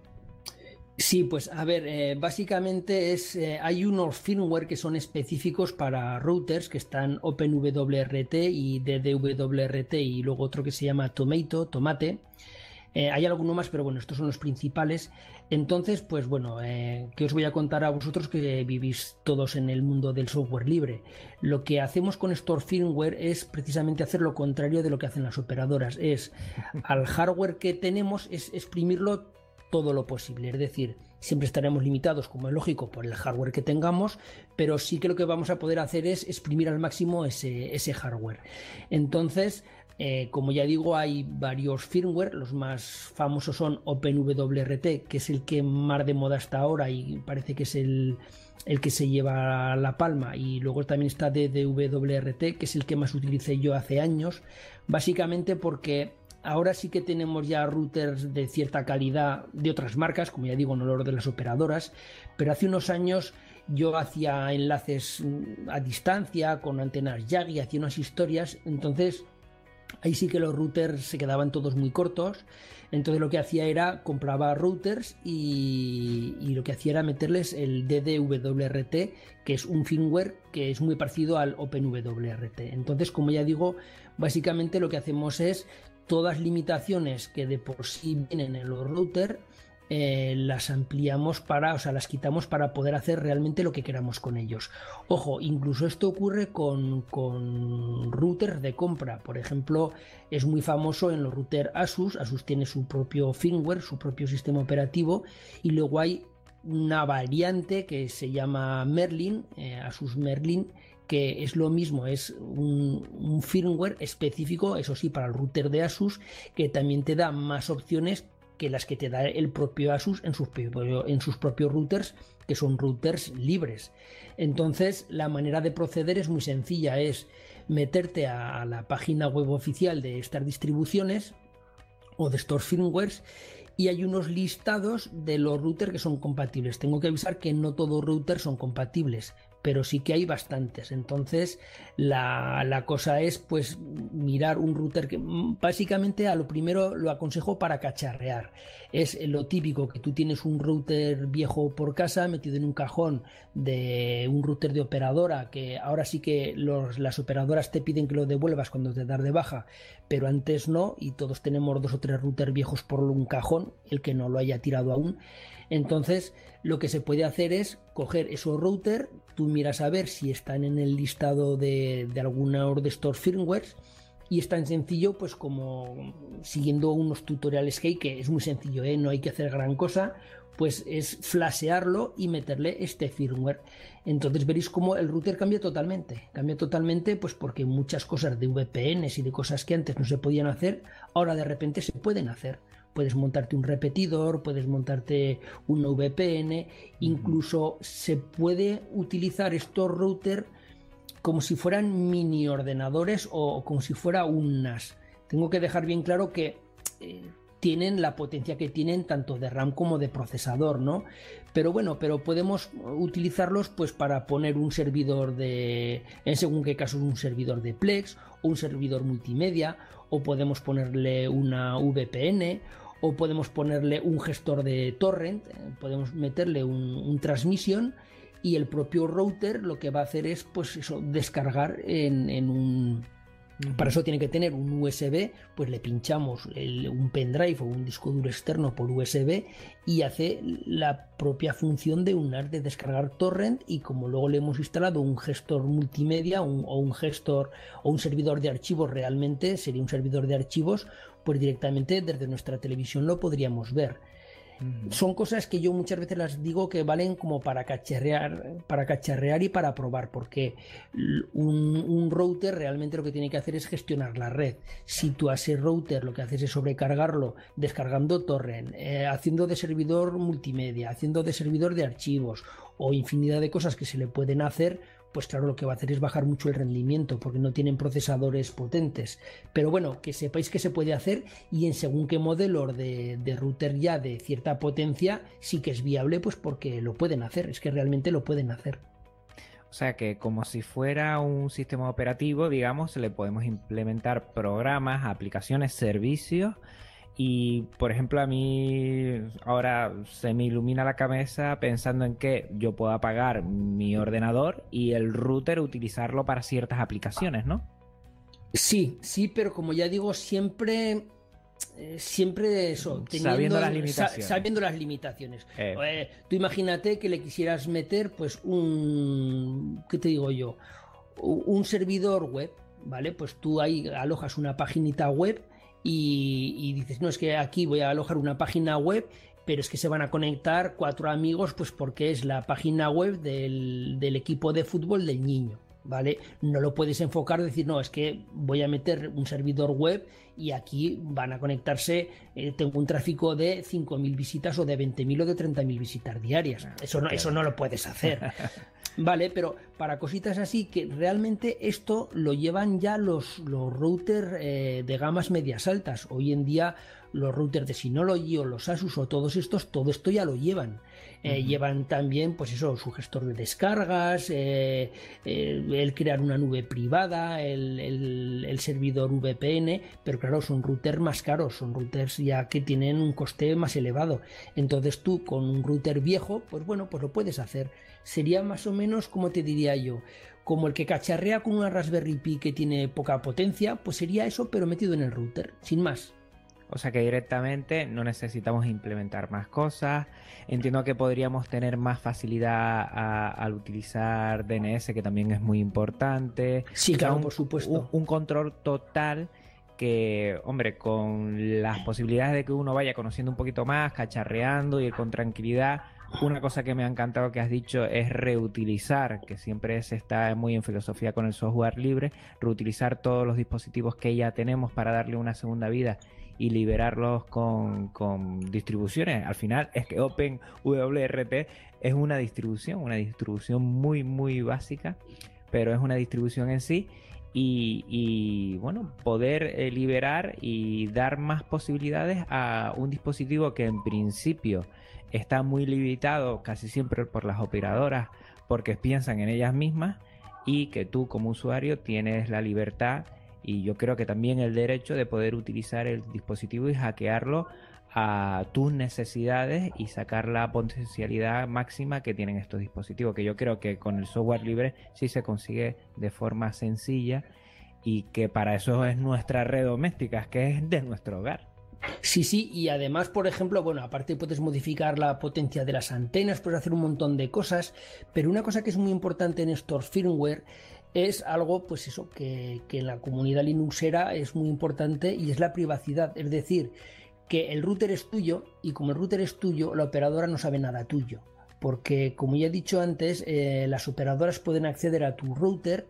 Sí, pues a ver, eh, básicamente es eh, hay unos firmware que son específicos para routers que están OpenWRT y DDWRT y luego otro que se llama Tomato, Tomate. Eh, hay alguno más, pero bueno, estos son los principales. Entonces, pues bueno, eh, ¿qué os voy a contar a vosotros que vivís todos en el mundo del software libre? Lo que hacemos con Store Firmware es precisamente hacer lo contrario de lo que hacen las operadoras. Es al hardware que tenemos, es exprimirlo todo lo posible. Es decir, siempre estaremos limitados, como es lógico, por el hardware que tengamos, pero sí que lo que vamos a poder hacer es exprimir al máximo ese, ese hardware. Entonces, eh, como ya digo, hay varios firmware, los más famosos son OpenWRT, que es el que más de moda hasta ahora y parece que es el, que se lleva la palma, y luego también está DDWRT, que es el que más utilicé yo hace años, básicamente porque ahora sí que tenemos ya routers de cierta calidad de otras marcas, como ya digo, no lo de las operadoras, pero hace unos años yo hacía enlaces a distancia con antenas Yagi, hacía unas historias, entonces Ahí sí que los routers se quedaban todos muy cortos. Entonces lo que hacía era compraba routers y, lo que hacía era meterles el DDWRT, que es un firmware que es muy parecido al OpenWRT. Entonces, como ya digo, básicamente lo que hacemos es todas limitaciones que de por sí vienen en los routers eh, las ampliamos para, o sea, las quitamos para poder hacer realmente lo que queramos con ellos. Ojo, incluso esto ocurre con, con routers de compra. Por ejemplo, es muy famoso en los routers Asus. Asus tiene su propio firmware, su propio sistema operativo, y luego hay una variante que se llama Merlin, eh, Asus Merlin, que es lo mismo, es un, un, firmware específico, eso sí, para el router de Asus, que también te da más opciones que las que te da el propio Asus en sus, en sus propios routers, que son routers libres. Entonces, la manera de proceder es muy sencilla, es meterte a la página web oficial de estas distribuciones o de estos firmwares y hay unos listados de los routers que son compatibles. Tengo que avisar que no todos routers son compatibles, pero sí que hay bastantes. Entonces, la, cosa es pues mirar un router que mm, básicamente a lo primero lo aconsejo para cacharrear. Es lo típico que tú tienes un router viejo por casa metido en un cajón de un router de operadora que ahora sí que las operadoras te piden que lo devuelvas cuando te das de baja, pero antes no y todos tenemos dos o tres routers viejos por un cajón, el que no lo haya tirado aún. Entonces, lo que se puede hacer es coger esos routers, tú miras a ver si están en el listado de, de alguna de estos firmwares y es tan sencillo pues como siguiendo unos tutoriales que hay, que es muy sencillo, ¿eh? no hay que hacer gran cosa, pues es flashearlo y meterle este firmware. Entonces veréis cómo el router cambia totalmente, cambia totalmente pues porque muchas cosas de VPNs y de cosas que antes no se podían hacer, ahora de repente se pueden hacer puedes montarte un repetidor, puedes montarte un VPN, incluso se puede utilizar estos routers como si fueran mini ordenadores o como si fuera un NAS. Tengo que dejar bien claro que eh, tienen la potencia que tienen tanto de RAM como de procesador, ¿no? Pero bueno, pero podemos utilizarlos pues para poner un servidor de, en según qué caso, un servidor de Plex o un servidor multimedia o podemos ponerle una VPN o podemos ponerle un gestor de torrent, eh, podemos meterle un, transmisión y el propio router lo que va a hacer es pues eso, descargar en, un Para eso tiene que tener un USB, pues le pinchamos un pendrive o un disco duro externo por USB y hace la propia función de un de descargar torrent y como luego le hemos instalado un gestor multimedia o un gestor o un servidor de archivos realmente, sería un servidor de archivos, pues directamente desde nuestra televisión lo podríamos ver. Son cosas que yo muchas veces las digo que valen como para cacharrear, para cacharrear y para probar, porque un, router realmente lo que tiene que hacer es gestionar la red. Si tú a ese router lo que haces es sobrecargarlo, descargando torrent, eh, haciendo de servidor multimedia, haciendo de servidor de archivos o infinidad de cosas que se le pueden hacer, pues claro, lo que va a hacer es bajar mucho el rendimiento porque no tienen procesadores potentes. Pero bueno, que sepáis que se puede hacer y en según qué modelo de, de, router ya de cierta potencia sí que es viable, pues porque lo pueden hacer, es que realmente lo pueden hacer. O sea que como si fuera un sistema operativo, digamos, le podemos implementar programas, aplicaciones, servicios y por ejemplo, a mí ahora se me ilumina la cabeza pensando en que yo puedo apagar mi ordenador y el router utilizarlo para ciertas aplicaciones, ¿no? Sí, sí, pero como ya digo, siempre eh, siempre eso, sabiendo las limitaciones. sabiendo las limitaciones. Eh, tú imagínate que le quisieras meter, pues, un. ¿Qué te digo yo? Un servidor web, ¿vale? Pues tú ahí alojas una paginita web y, dices, no, es que aquí voy a alojar una página web pero es que se van a conectar cuatro amigos, pues porque es la página web del, equipo de fútbol del niño, ¿vale? No lo puedes enfocar, decir, no, es que voy a meter un servidor web y aquí van a conectarse, eh, tengo un tráfico de 5.000 visitas o de 20.000 o de 30.000 visitas diarias. Eso no, eso no lo puedes hacer. Vale, pero para cositas así que realmente esto lo llevan ya los, los routers eh, de gamas medias altas. Hoy en día los routers de Synology o los Asus o todos estos, todo esto ya lo llevan. Eh, llevan también, pues eso, su gestor de descargas, eh, el crear una nube privada, el, el, servidor VPN, pero claro, son routers más caros, son routers ya que tienen un coste más elevado. Entonces tú con un router viejo, pues bueno, pues lo puedes hacer sería más o menos, como te diría yo, como el que cacharrea con una Raspberry Pi que tiene poca potencia, pues sería eso, pero metido en el router, sin más. O sea que directamente no necesitamos implementar más cosas. Entiendo que podríamos tener más facilidad al utilizar DNS, que también es muy importante. Sí, claro, por supuesto. un, control total que, hombre, con las posibilidades de que uno vaya conociendo un poquito más, cacharreando y ir con tranquilidad, una cosa que me ha encantado que has dicho es reutilizar, que siempre se está muy en filosofía con el software libre, reutilizar todos los dispositivos que ya tenemos para darle una segunda vida y liberarlos con, distribuciones. Al final es que OpenWRT es una distribución, una distribución muy, muy básica, pero es una distribución en sí. Y, bueno, poder eh, liberar y dar más posibilidades a un dispositivo que en principio está muy limitado casi siempre por las operadoras porque piensan en ellas mismas y que tú como usuario tienes la libertad y yo creo que también el derecho de poder utilizar el dispositivo y hackearlo a tus necesidades y sacar la potencialidad máxima que tienen estos dispositivos, que yo creo que con el software libre sí se consigue de forma sencilla y que para eso es nuestra red doméstica, que es de nuestro hogar. Sí, sí, y además, por ejemplo, bueno, aparte puedes modificar la potencia de las antenas, puedes hacer un montón de cosas, pero una cosa que es muy importante en estos firmware es algo, pues eso, que, que en la comunidad linuxera es muy importante y es la privacidad, es decir, que el router es tuyo y como el router es tuyo, la operadora no sabe nada tuyo, porque como ya he dicho antes, eh, las operadoras pueden acceder a tu router,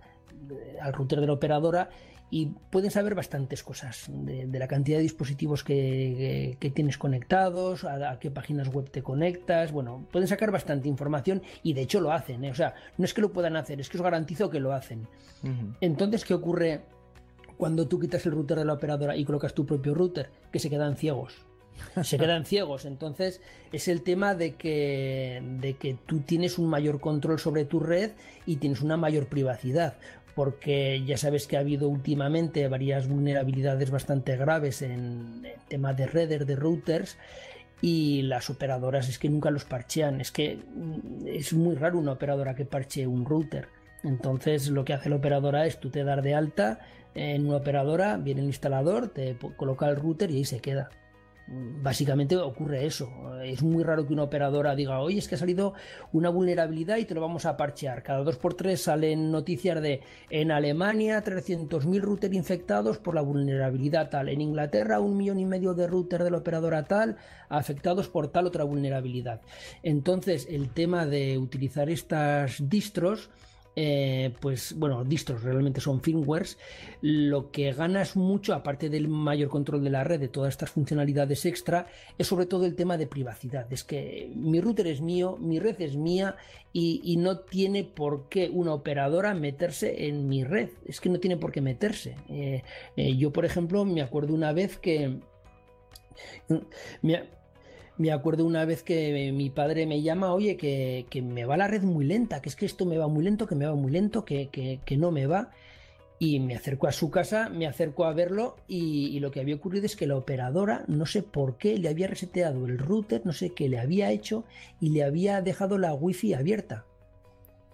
eh, al router de la operadora, y pueden saber bastantes cosas de, la cantidad de dispositivos que, tienes conectados, a, qué páginas web te conectas, bueno, pueden sacar bastante información y de hecho lo hacen, ¿eh? o sea, no es que lo puedan hacer, es que os garantizo que lo hacen. Entonces, ¿qué ocurre cuando tú quitas el router de la operadora y colocas tu propio router? Que se quedan ciegos. se quedan ciegos. Entonces es el tema de que, de que tú tienes un mayor control sobre tu red y tienes una mayor privacidad porque ya sabes que ha habido últimamente varias vulnerabilidades bastante graves en, el tema de redes, de routers, y las operadoras es que nunca los parchean. Es que mm, es muy raro una operadora que parche un router. Entonces lo que hace la operadora es tú te dar de alta en una operadora, viene el instalador, te coloca el router y ahí se queda. Básicamente ocurre eso. Es muy raro que una operadora diga, oye, es que ha salido una vulnerabilidad y te lo vamos a parchear. Cada dos por tres salen noticias de en Alemania 300.000 routers infectados por la vulnerabilidad tal. En Inglaterra un millón y medio de routers de la operadora tal afectados por tal otra vulnerabilidad. Entonces el tema de utilizar estas distros eh, pues bueno, distros realmente son firmwares, lo que ganas mucho, aparte del mayor control de la red, de todas estas funcionalidades extra, es sobre todo el tema de privacidad. Es que mi router es mío, mi red es mía y, no tiene por qué una operadora meterse en mi red. Es que no tiene por qué meterse. Eh, eh, yo, por ejemplo, me acuerdo una vez que... Me acuerdo una vez que mi padre me llama, oye, que, me va la red muy lenta, que es que esto me va muy lento, que me va muy lento, que, que, no me va. Y me acerco a su casa, me acerco a verlo y, lo que había ocurrido es que la operadora, no sé por qué, le había reseteado el router, no sé qué le había hecho y le había dejado la wifi abierta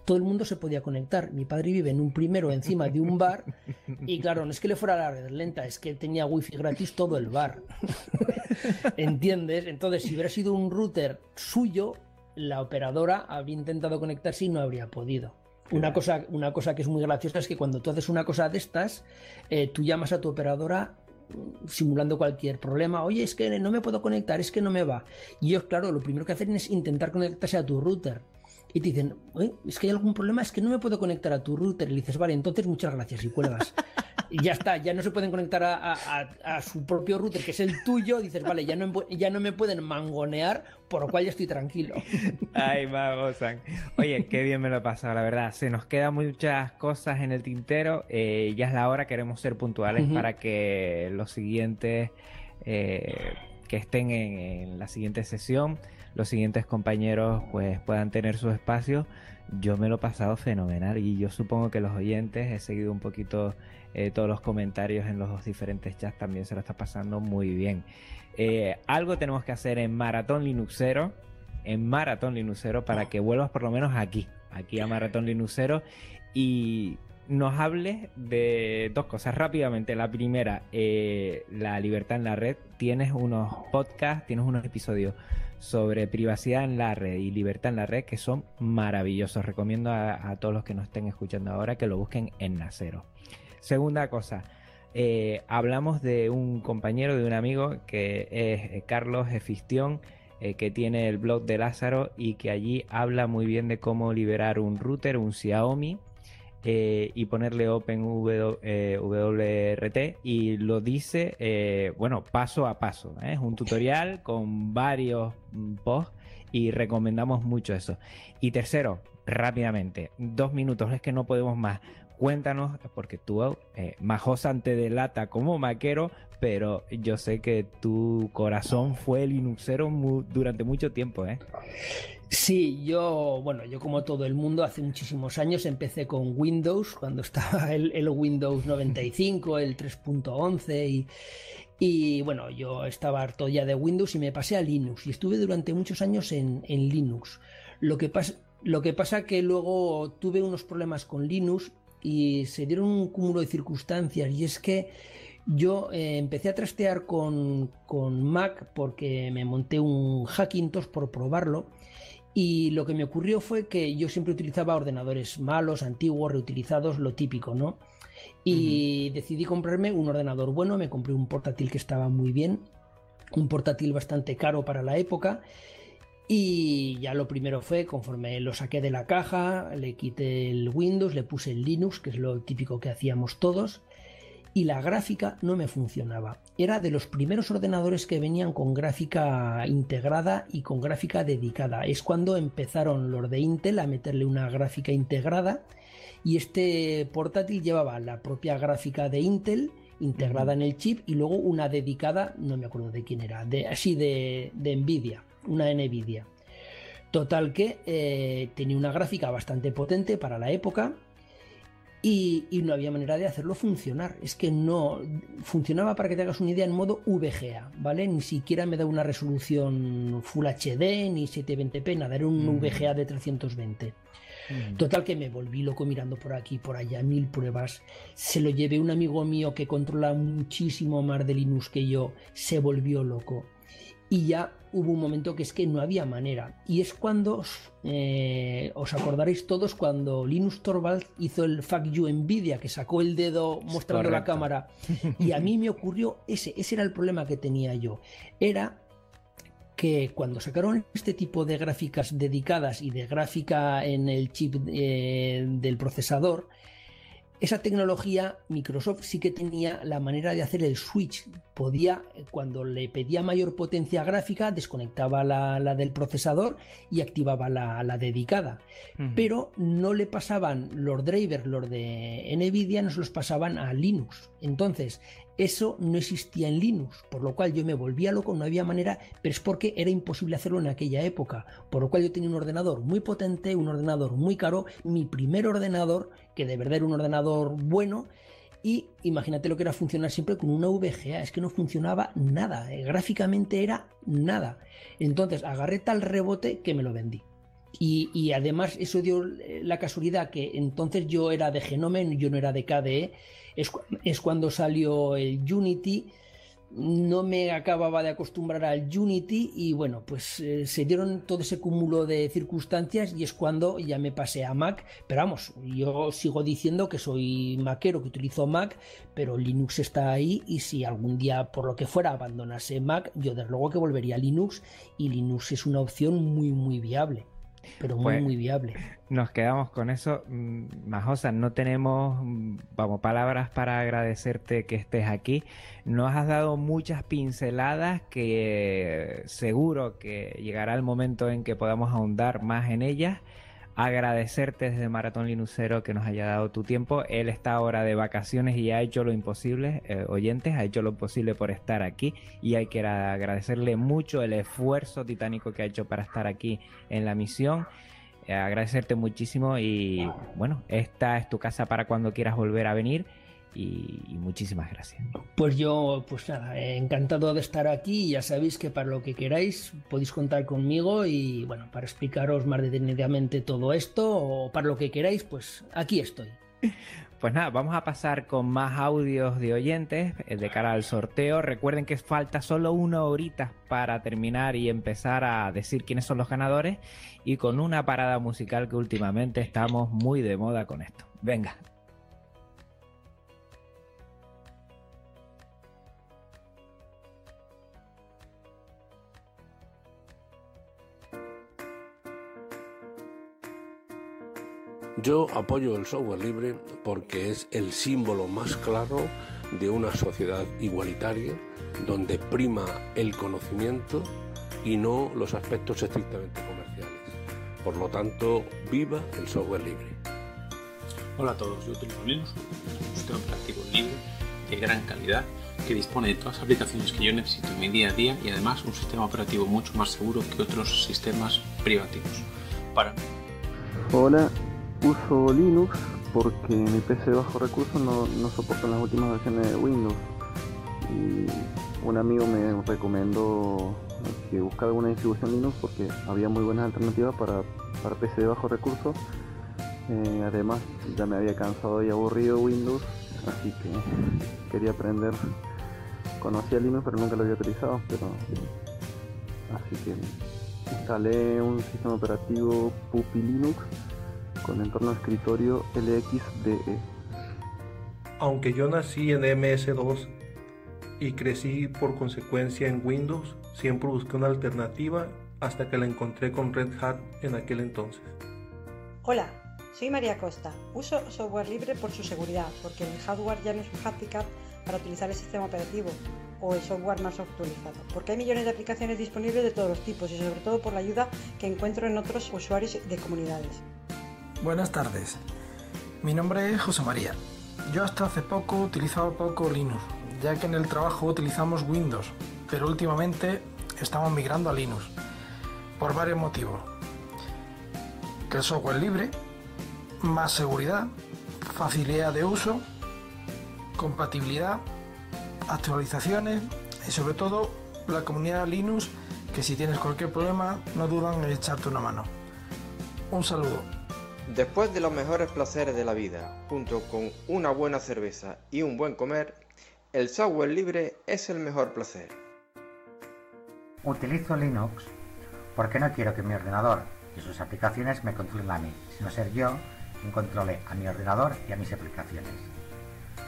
todo el mundo se podía conectar. Mi padre vive en un primero encima de un bar y claro, no es que le fuera la red lenta, es que tenía wifi gratis todo el bar. ¿Entiendes? Entonces, si hubiera sido un router suyo, la operadora habría intentado conectarse y no habría podido. Una cosa, una cosa que es muy graciosa es que cuando tú haces una cosa de estas, eh, tú llamas a tu operadora mm, simulando cualquier problema. Oye, es que no me puedo conectar, es que no me va. Y ellos, claro, lo primero que hacen es intentar conectarse a tu router y te dicen, es que hay algún problema, es que no me puedo conectar a tu router. Y le dices, vale, entonces muchas gracias y cuelgas. y ya está, ya no se pueden conectar a, su propio router, que es el tuyo. Dices, vale, ya no, ya no me pueden mangonear, por lo cual ya estoy tranquilo. Ay, vamos, Oye, qué bien me lo he pasado, la verdad. Se nos quedan muchas cosas en el tintero. Eh, ya es la hora, queremos ser puntuales para que los siguientes eh, que estén en la siguiente sesión los siguientes compañeros pues puedan tener su espacio. Yo me lo he pasado fenomenal y yo supongo que los oyentes, he seguido un poquito eh, todos los comentarios en los diferentes chats, también se lo está pasando muy bien. Eh, algo tenemos que hacer en Maratón Linuxero, en Maratón Linuxero, para que vuelvas por lo menos aquí, aquí a Maratón Linuxero y nos hables de dos cosas rápidamente. La primera, eh, la libertad en la red. Tienes unos podcasts, tienes unos episodios sobre privacidad en la red y libertad en la red que son maravillosos. Recomiendo a, todos los que nos estén escuchando ahora que lo busquen en Nacero. Segunda cosa, eh, hablamos de un compañero, de un amigo que es eh, Carlos Efistión, eh, que tiene el blog de Lázaro y que allí habla muy bien de cómo liberar un router, un Xiaomi eh, y ponerle OpenWRT eh, y lo dice, eh, bueno, paso a paso. Es un tutorial con varios mm, posts y recomendamos mucho eso. Y tercero, rápidamente, dos minutos, es que no podemos más. Cuéntanos, porque tú, Majosa te delata como maquero, pero yo sé que tu corazón fue Linuxero durante mucho tiempo, ¿eh? Sí, yo, bueno, yo como todo el mundo, hace muchísimos años empecé con Windows, cuando estaba el, Windows 95, el 3.11 y, y bueno, yo estaba harto ya de Windows y me pasé a Linux y estuve durante muchos años en, Linux. Lo que, pasa, lo que pasa que luego tuve unos problemas con Linux y se dieron un cúmulo de circunstancias y es que yo eh, empecé a trastear con, con Mac porque me monté un Hackintosh por probarlo y lo que me ocurrió fue que yo siempre utilizaba ordenadores malos, antiguos, reutilizados, lo típico, ¿no? Y decidí comprarme un ordenador bueno, me compré un portátil que estaba muy bien, un portátil bastante caro para la época. Y ya lo primero fue, conforme lo saqué de la caja, le quité el Windows, le puse el Linux, que es lo típico que hacíamos todos, y la gráfica no me funcionaba. Era de los primeros ordenadores que venían con gráfica integrada y con gráfica dedicada. Es cuando empezaron los de Intel a meterle una gráfica integrada y este portátil llevaba la propia gráfica de Intel integrada en el chip y luego una dedicada, no me acuerdo de quién era, de, así de, Nvidia, una Nvidia. Total que eh, tenía una gráfica bastante potente para la época y, no había manera de hacerlo funcionar. Es que no funcionaba para que te hagas una idea en modo VGA, ¿vale? Ni siquiera me da una resolución Full HD ni 720p, nada, era un VGA de 320. Total que me volví loco mirando por aquí, por allá, mil pruebas. Se lo llevé un amigo mío que controla muchísimo más de Linux que yo, se volvió loco. Y ya hubo un momento que es que no había manera. Y es cuando, eh, os acordaréis todos, cuando Linus Torvalds hizo el Fuck You Nvidia, que sacó el dedo mostrando la cámara. Y a mí me ocurrió ese, ese era el problema que tenía yo. Era que cuando sacaron este tipo de gráficas dedicadas y de gráfica en el chip eh, del procesador, esa tecnología Microsoft sí que tenía la manera de hacer el switch. Podía, cuando le pedía mayor potencia gráfica, desconectaba la, del procesador y activaba la, dedicada. Pero no le pasaban los drivers, los de Nvidia, no se los pasaban a Linux. Entonces, eso no existía en Linux, por lo cual yo me volvía loco, no había manera, pero es porque era imposible hacerlo en aquella época, por lo cual yo tenía un ordenador muy potente, un ordenador muy caro, mi primer ordenador, que de verdad era un ordenador bueno, y imagínate lo que era funcionar siempre con una VGA, es que no funcionaba nada, eh, gráficamente era nada. Entonces agarré tal rebote que me lo vendí. Y, además eso dio eh, la casualidad que entonces yo era de Genome, yo no era de KDE, es, cuando salió el Unity. No me acababa de acostumbrar al Unity y bueno, pues eh, se dieron todo ese cúmulo de circunstancias y es cuando ya me pasé a Mac. Pero vamos, yo sigo diciendo que soy maquero, que utilizo Mac, pero Linux está ahí y si algún día por lo que fuera abandonase Mac, yo desde luego que volvería a Linux y Linux es una opción muy muy viable pero muy, pues, muy viable. Nos quedamos con eso. Mm, Majosa, no tenemos, mm, vamos, palabras para agradecerte que estés aquí. Nos has dado muchas pinceladas que seguro que llegará el momento en que podamos ahondar más en ellas agradecerte desde Maratón Linucero que nos haya dado tu tiempo. Él está ahora de vacaciones y ha hecho lo imposible, eh, oyentes, ha hecho lo posible por estar aquí y hay que agradecerle mucho el esfuerzo titánico que ha hecho para estar aquí en la misión. Eh, agradecerte muchísimo y bueno, esta es tu casa para cuando quieras volver a venir y, muchísimas gracias. Pues yo, pues nada, encantado de estar aquí. Ya sabéis que para lo que queráis podéis contar conmigo y bueno, para explicaros más detenidamente todo esto o para lo que queráis, pues aquí estoy. Pues nada, vamos a pasar con más audios de oyentes eh, de cara al sorteo. Recuerden que falta solo una horita para terminar y empezar a decir quiénes son los ganadores y con una parada musical que últimamente estamos muy de moda con esto. Venga. Yo apoyo el software libre porque es el símbolo más claro de una sociedad igualitaria donde prima el conocimiento y no los aspectos estrictamente comerciales. Por lo tanto, viva el software libre. Hola a todos, yo utilizo Linux, un sistema operativo libre de gran calidad que dispone de todas las aplicaciones que yo necesito en mi día a día y además un sistema operativo mucho más seguro que otros sistemas privativos. Para Hola, uso Linux porque mi PC de bajo recursos no, no soporta las últimas versiones de Windows. Y un amigo me recomendó que buscara una distribución Linux porque había muy buenas alternativas para, para PC de bajo recursos. Eh, además, ya me había cansado y aburrido Windows, así que quería aprender. Conocía Linux, pero nunca lo había utilizado. Pero así que instalé un sistema operativo Puppy Linux con entorno escritorio LXDE. Aunque yo nací en MS2 y crecí por consecuencia en Windows, siempre busqué una alternativa hasta que la encontré con Red Hat en aquel entonces. Hola, soy María Costa. Uso software libre por su seguridad, porque el hardware ya no es un handicap para utilizar el sistema operativo o el software más actualizado, porque hay millones de aplicaciones disponibles de todos los tipos y sobre todo por la ayuda que encuentro en otros usuarios de comunidades. Buenas tardes. Mi nombre es José María. Yo hasta hace poco utilizaba poco Linux, ya que en el trabajo utilizamos Windows, pero últimamente estamos migrando a Linux, por varios motivos. Que el software libre, más seguridad, facilidad de uso, compatibilidad, actualizaciones y sobre todo la comunidad Linux que si tienes cualquier problema no dudan en echarte una mano. Un saludo. Después de los mejores placeres de la vida, junto con una buena cerveza y un buen comer, el software libre es el mejor placer. Utilizo Linux porque no quiero que mi ordenador y sus aplicaciones me controlen a mí, sino ser yo quien controle a mi ordenador y a mis aplicaciones.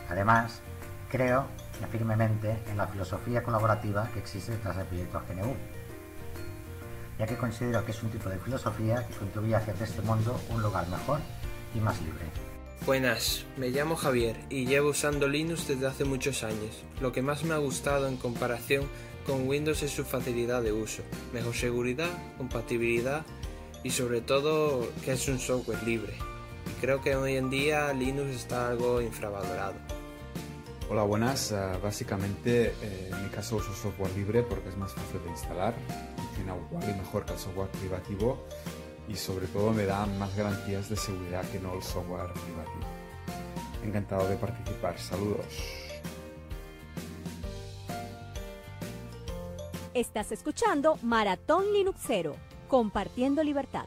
Además, creo firmemente en la filosofía colaborativa que existe detrás del proyecto GNU, ya que considero que es un tipo de filosofía que contribuye a hacer de este mundo un lugar mejor y más libre. Buenas, me llamo Javier y llevo usando Linux desde hace muchos años. Lo que más me ha gustado en comparación con Windows es su facilidad de uso, mejor seguridad, compatibilidad y sobre todo que es un software libre. Y creo que hoy en día Linux está algo infravalorado. Hola, buenas. Ah, básicamente, eh, en mi caso uso software libre porque es más fácil de instalar, mejor que el software privativo y sobre todo me da más garantías de seguridad que no el software privativo. Encantado de participar. Saludos. Estás escuchando Maratón Linuxero, compartiendo libertad.